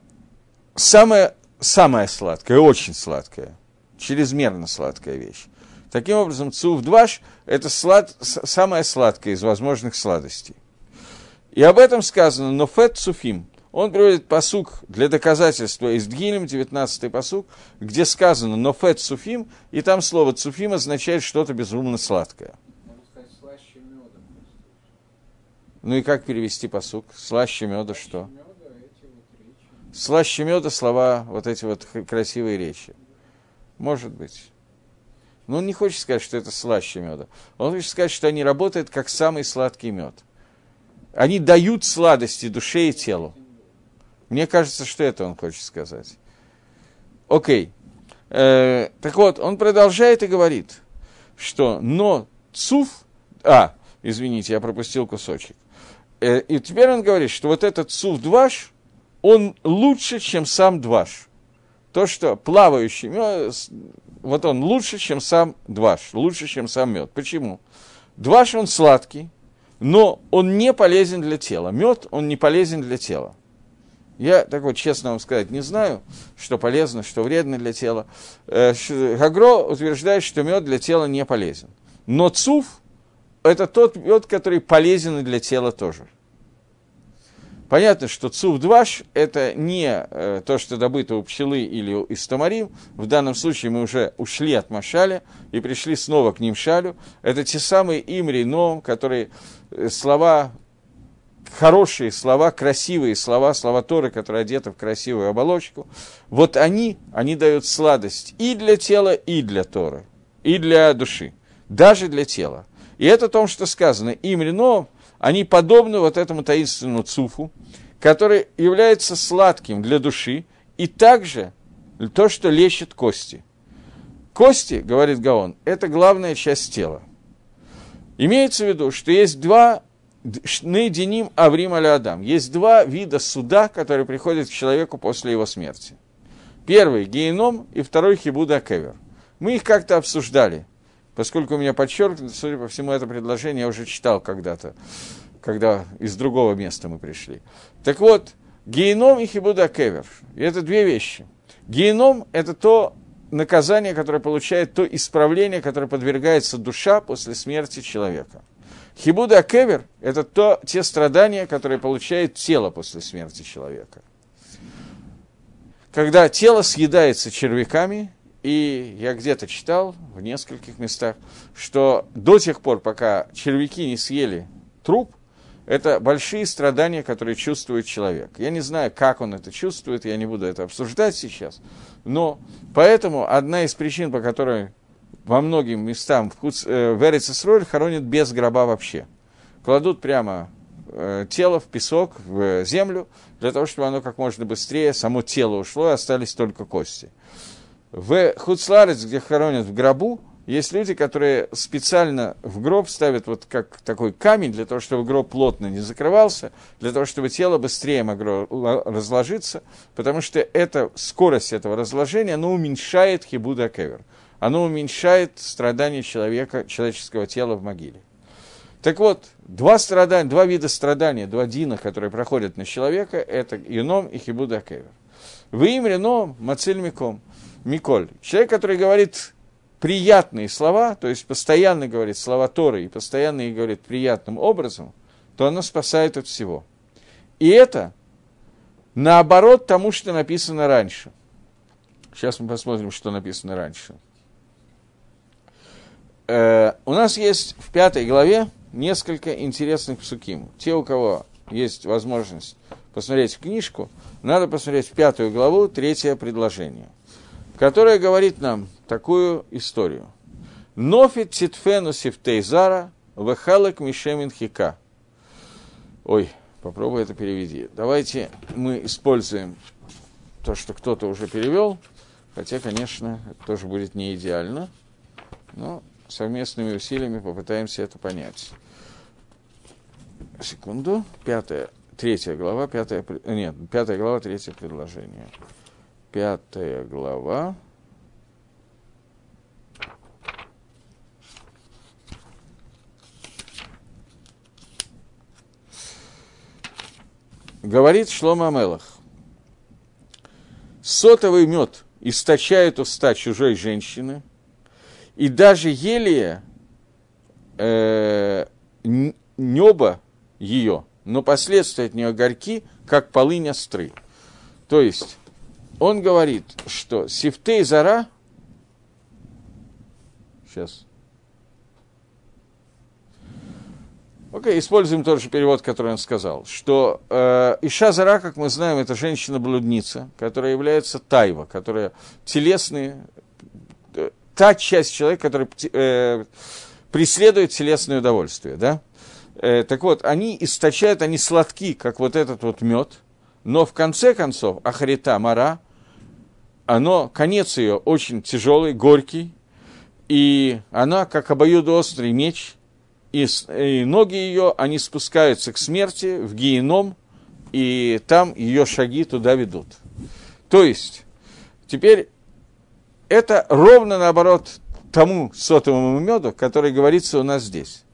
самая, самая сладкая, очень сладкая, чрезмерно сладкая вещь. Таким образом, цуф дваш – это слад, самая сладкая из возможных сладостей. И об этом сказано «Нофет цуфим». Он приводит посук для доказательства из Дгилем, 19-й посук, где сказано «Нофет цуфим», и там слово «цуфим» означает что-то безумно сладкое. Ну и как перевести посук? Слаще меда что? Слаще меда слова, вот эти вот красивые речи. Может быть. Но он не хочет сказать, что это слаще меда. Он хочет сказать, что они работают как самый сладкий мед. Они дают сладости душе и телу. Мне кажется, что это он хочет сказать. Окей. Э, так вот, он продолжает и говорит, что но цуф... А, извините, я пропустил кусочек. Э, и теперь он говорит, что вот этот сув дваш, он лучше, чем сам дваш. То, что плавающий мед, вот он лучше, чем сам дваш, лучше, чем сам мед. Почему? Дваш, он сладкий, но он не полезен для тела. Мед, он не полезен для тела. Я, так вот, честно вам сказать, не знаю, что полезно, что вредно для тела. Э, Гагро утверждает, что мед для тела не полезен. Но цуф – это тот мед, который полезен для тела тоже. Понятно, что цув-дваш – это не э, то, что добыто у пчелы или из тамарим. В данном случае мы уже ушли от Машаля и пришли снова к ним шалю. Это те самые имри, но, которые э, слова, хорошие слова, красивые слова, слова Торы, которые одеты в красивую оболочку. Вот они, они дают сладость и для тела, и для Торы, и для души, даже для тела. И это то, что сказано. Им Рено, они подобны вот этому таинственному цуфу, который является сладким для души, и также то, что лечит кости. Кости, говорит Гаон, это главная часть тела. Имеется в виду, что есть два Нейдиним Аврим Аля Адам. Есть два вида суда, которые приходят к человеку после его смерти. Первый – геном, и второй – хибуда кевер. Мы их как-то обсуждали поскольку у меня подчеркнуто, судя по всему, это предложение я уже читал когда-то, когда из другого места мы пришли. Так вот, геном и хибуда кевер. Это две вещи. Геном – это то наказание, которое получает, то исправление, которое подвергается душа после смерти человека. Хибуда кевер – это то, те страдания, которые получает тело после смерти человека. Когда тело съедается червяками, и я где-то читал в нескольких местах, что до тех пор, пока червяки не съели труп, это большие страдания, которые чувствует человек. Я не знаю, как он это чувствует, я не буду это обсуждать сейчас. Но поэтому одна из причин, по которой во многих местах в, э, в Эрицесроль хоронят без гроба вообще. Кладут прямо э, тело в песок, в землю, для того, чтобы оно как можно быстрее, само тело ушло, и остались только кости. В Хуцларец, где хоронят в гробу, есть люди, которые специально в гроб ставят вот как такой камень, для того, чтобы гроб плотно не закрывался, для того, чтобы тело быстрее могло разложиться, потому что эта скорость этого разложения, оно уменьшает хибуда кевер. Оно уменьшает страдания человека, человеческого тела в могиле. Так вот, два, страдания, два вида страдания, два дина, которые проходят на человека, это юном и хибуда кевер. Вы им рено мациль миком – Миколь. Человек, который говорит приятные слова, то есть постоянно говорит слова Торы и постоянно их говорит приятным образом, то оно спасает от всего. И это наоборот тому, что написано раньше. Сейчас мы посмотрим, что написано раньше. Э, у нас есть в пятой главе несколько интересных псуким. Те, у кого есть возможность посмотреть книжку, надо посмотреть в пятую главу, третье предложение, которое говорит нам такую историю. Нофит титфену сифтейзара вехалек мишемин хика. Ой, попробуй это переведи. Давайте мы используем то, что кто-то уже перевел, хотя, конечно, это тоже будет не идеально, но совместными усилиями попытаемся это понять. Секунду. Пятая, третья глава, пятая, нет, пятая глава, третье предложение. Пятая глава. Говорит Шлома Амелах. Сотовый мед источает уста чужой женщины, и даже елия э, небо ее, но последствия от нее горьки, как полынь остры. То есть, он говорит, что сифтей зара, сейчас, Окей, okay, используем тот же перевод, который он сказал, что э, Иша Зара, как мы знаем, это женщина-блудница, которая является тайва, которая телесные, э, та часть человека, которая э, преследует телесное удовольствие, да? Э, так вот, они источают, они сладки, как вот этот вот мед, но в конце концов, Ахарита Мара, оно, конец ее очень тяжелый, горький, и она, как обоюдоострый меч – и, и ноги ее, они спускаются к смерти, в геном, и там ее шаги туда ведут. То есть, теперь это ровно наоборот тому сотовому меду, который говорится у нас здесь.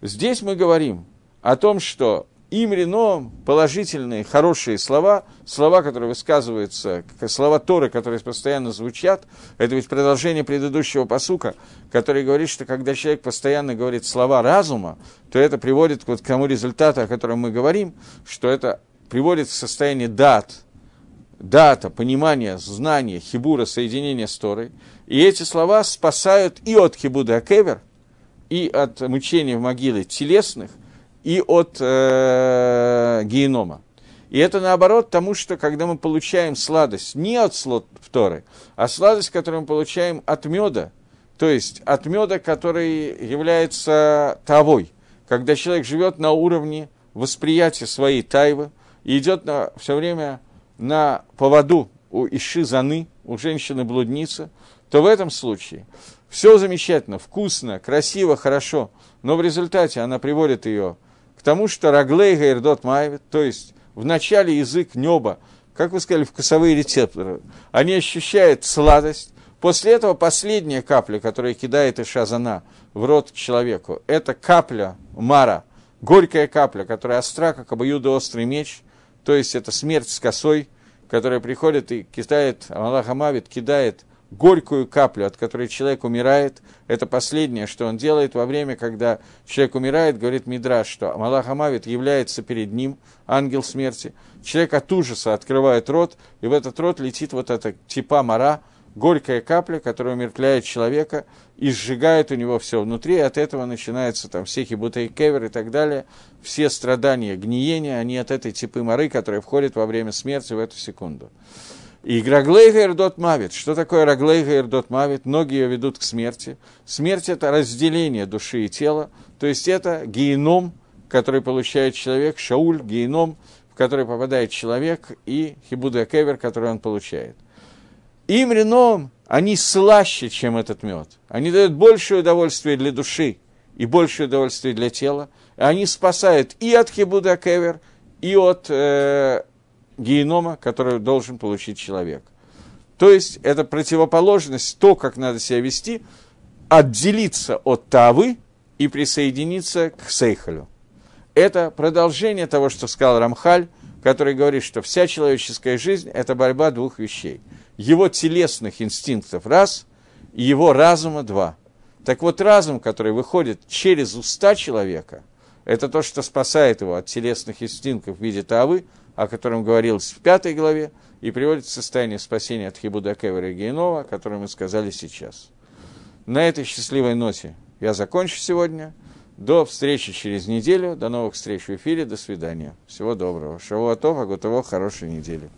Здесь мы говорим о том, что им рено положительные, хорошие слова, слова, которые высказываются, слова Торы, которые постоянно звучат, это ведь продолжение предыдущего посука, который говорит, что когда человек постоянно говорит слова разума, то это приводит вот к тому результату, о котором мы говорим, что это приводит к состоянию дат, дата, понимания, знания, хибура, соединения с Торой. И эти слова спасают и от хибуда акевер, и от мучений в могиле телесных, и от э, генома. И это наоборот тому, что когда мы получаем сладость не от слот вторы, а сладость, которую мы получаем от меда, то есть от меда, который является тавой, когда человек живет на уровне восприятия своей тайвы и идет на, все время на поводу у Иши Заны, у женщины-блудницы, то в этом случае все замечательно, вкусно, красиво, хорошо, но в результате она приводит ее к тому, что Раглей Гайрдот Майвит, то есть в начале язык неба, как вы сказали, вкусовые рецепторы, они ощущают сладость. После этого последняя капля, которая кидает Ишазана в рот человеку, это капля Мара, горькая капля, которая остра, как обоюдоострый меч, то есть это смерть с косой, которая приходит и кидает, Аллах Амавит кидает горькую каплю, от которой человек умирает. Это последнее, что он делает во время, когда человек умирает, говорит Мидраш, что Малах Амавит является перед ним, ангел смерти. Человек от ужаса открывает рот, и в этот рот летит вот эта типа мара, горькая капля, которая умертвляет человека и сжигает у него все внутри, и от этого начинаются там все хибута и кевер и так далее, все страдания, гниения, они от этой типы мары, которая входит во время смерти в эту секунду. И Граглейга Ирдот Мавит. Что такое Раглейга Ирдот Мавит? Ноги ее ведут к смерти. Смерть – это разделение души и тела. То есть это геном, который получает человек, шауль, геном, в который попадает человек, и хибуда кевер, который он получает. Им реном, они слаще, чем этот мед. Они дают большее удовольствие для души и большее удовольствие для тела. Они спасают и от хибуда кевер, и от э, генома, который должен получить человек. То есть это противоположность, то, как надо себя вести, отделиться от Тавы и присоединиться к Сейхалю. Это продолжение того, что сказал Рамхаль, который говорит, что вся человеческая жизнь – это борьба двух вещей. Его телесных инстинктов – раз, и его разума – два. Так вот, разум, который выходит через уста человека, это то, что спасает его от телесных инстинктов в виде тавы – о котором говорилось в пятой главе, и приводит в состояние спасения от Хибуда Кевера и о котором мы сказали сейчас. На этой счастливой ноте Я закончу сегодня. До встречи через неделю. До новых встреч в эфире. До свидания. Всего доброго. Шавуатов, Агутово, хорошей недели.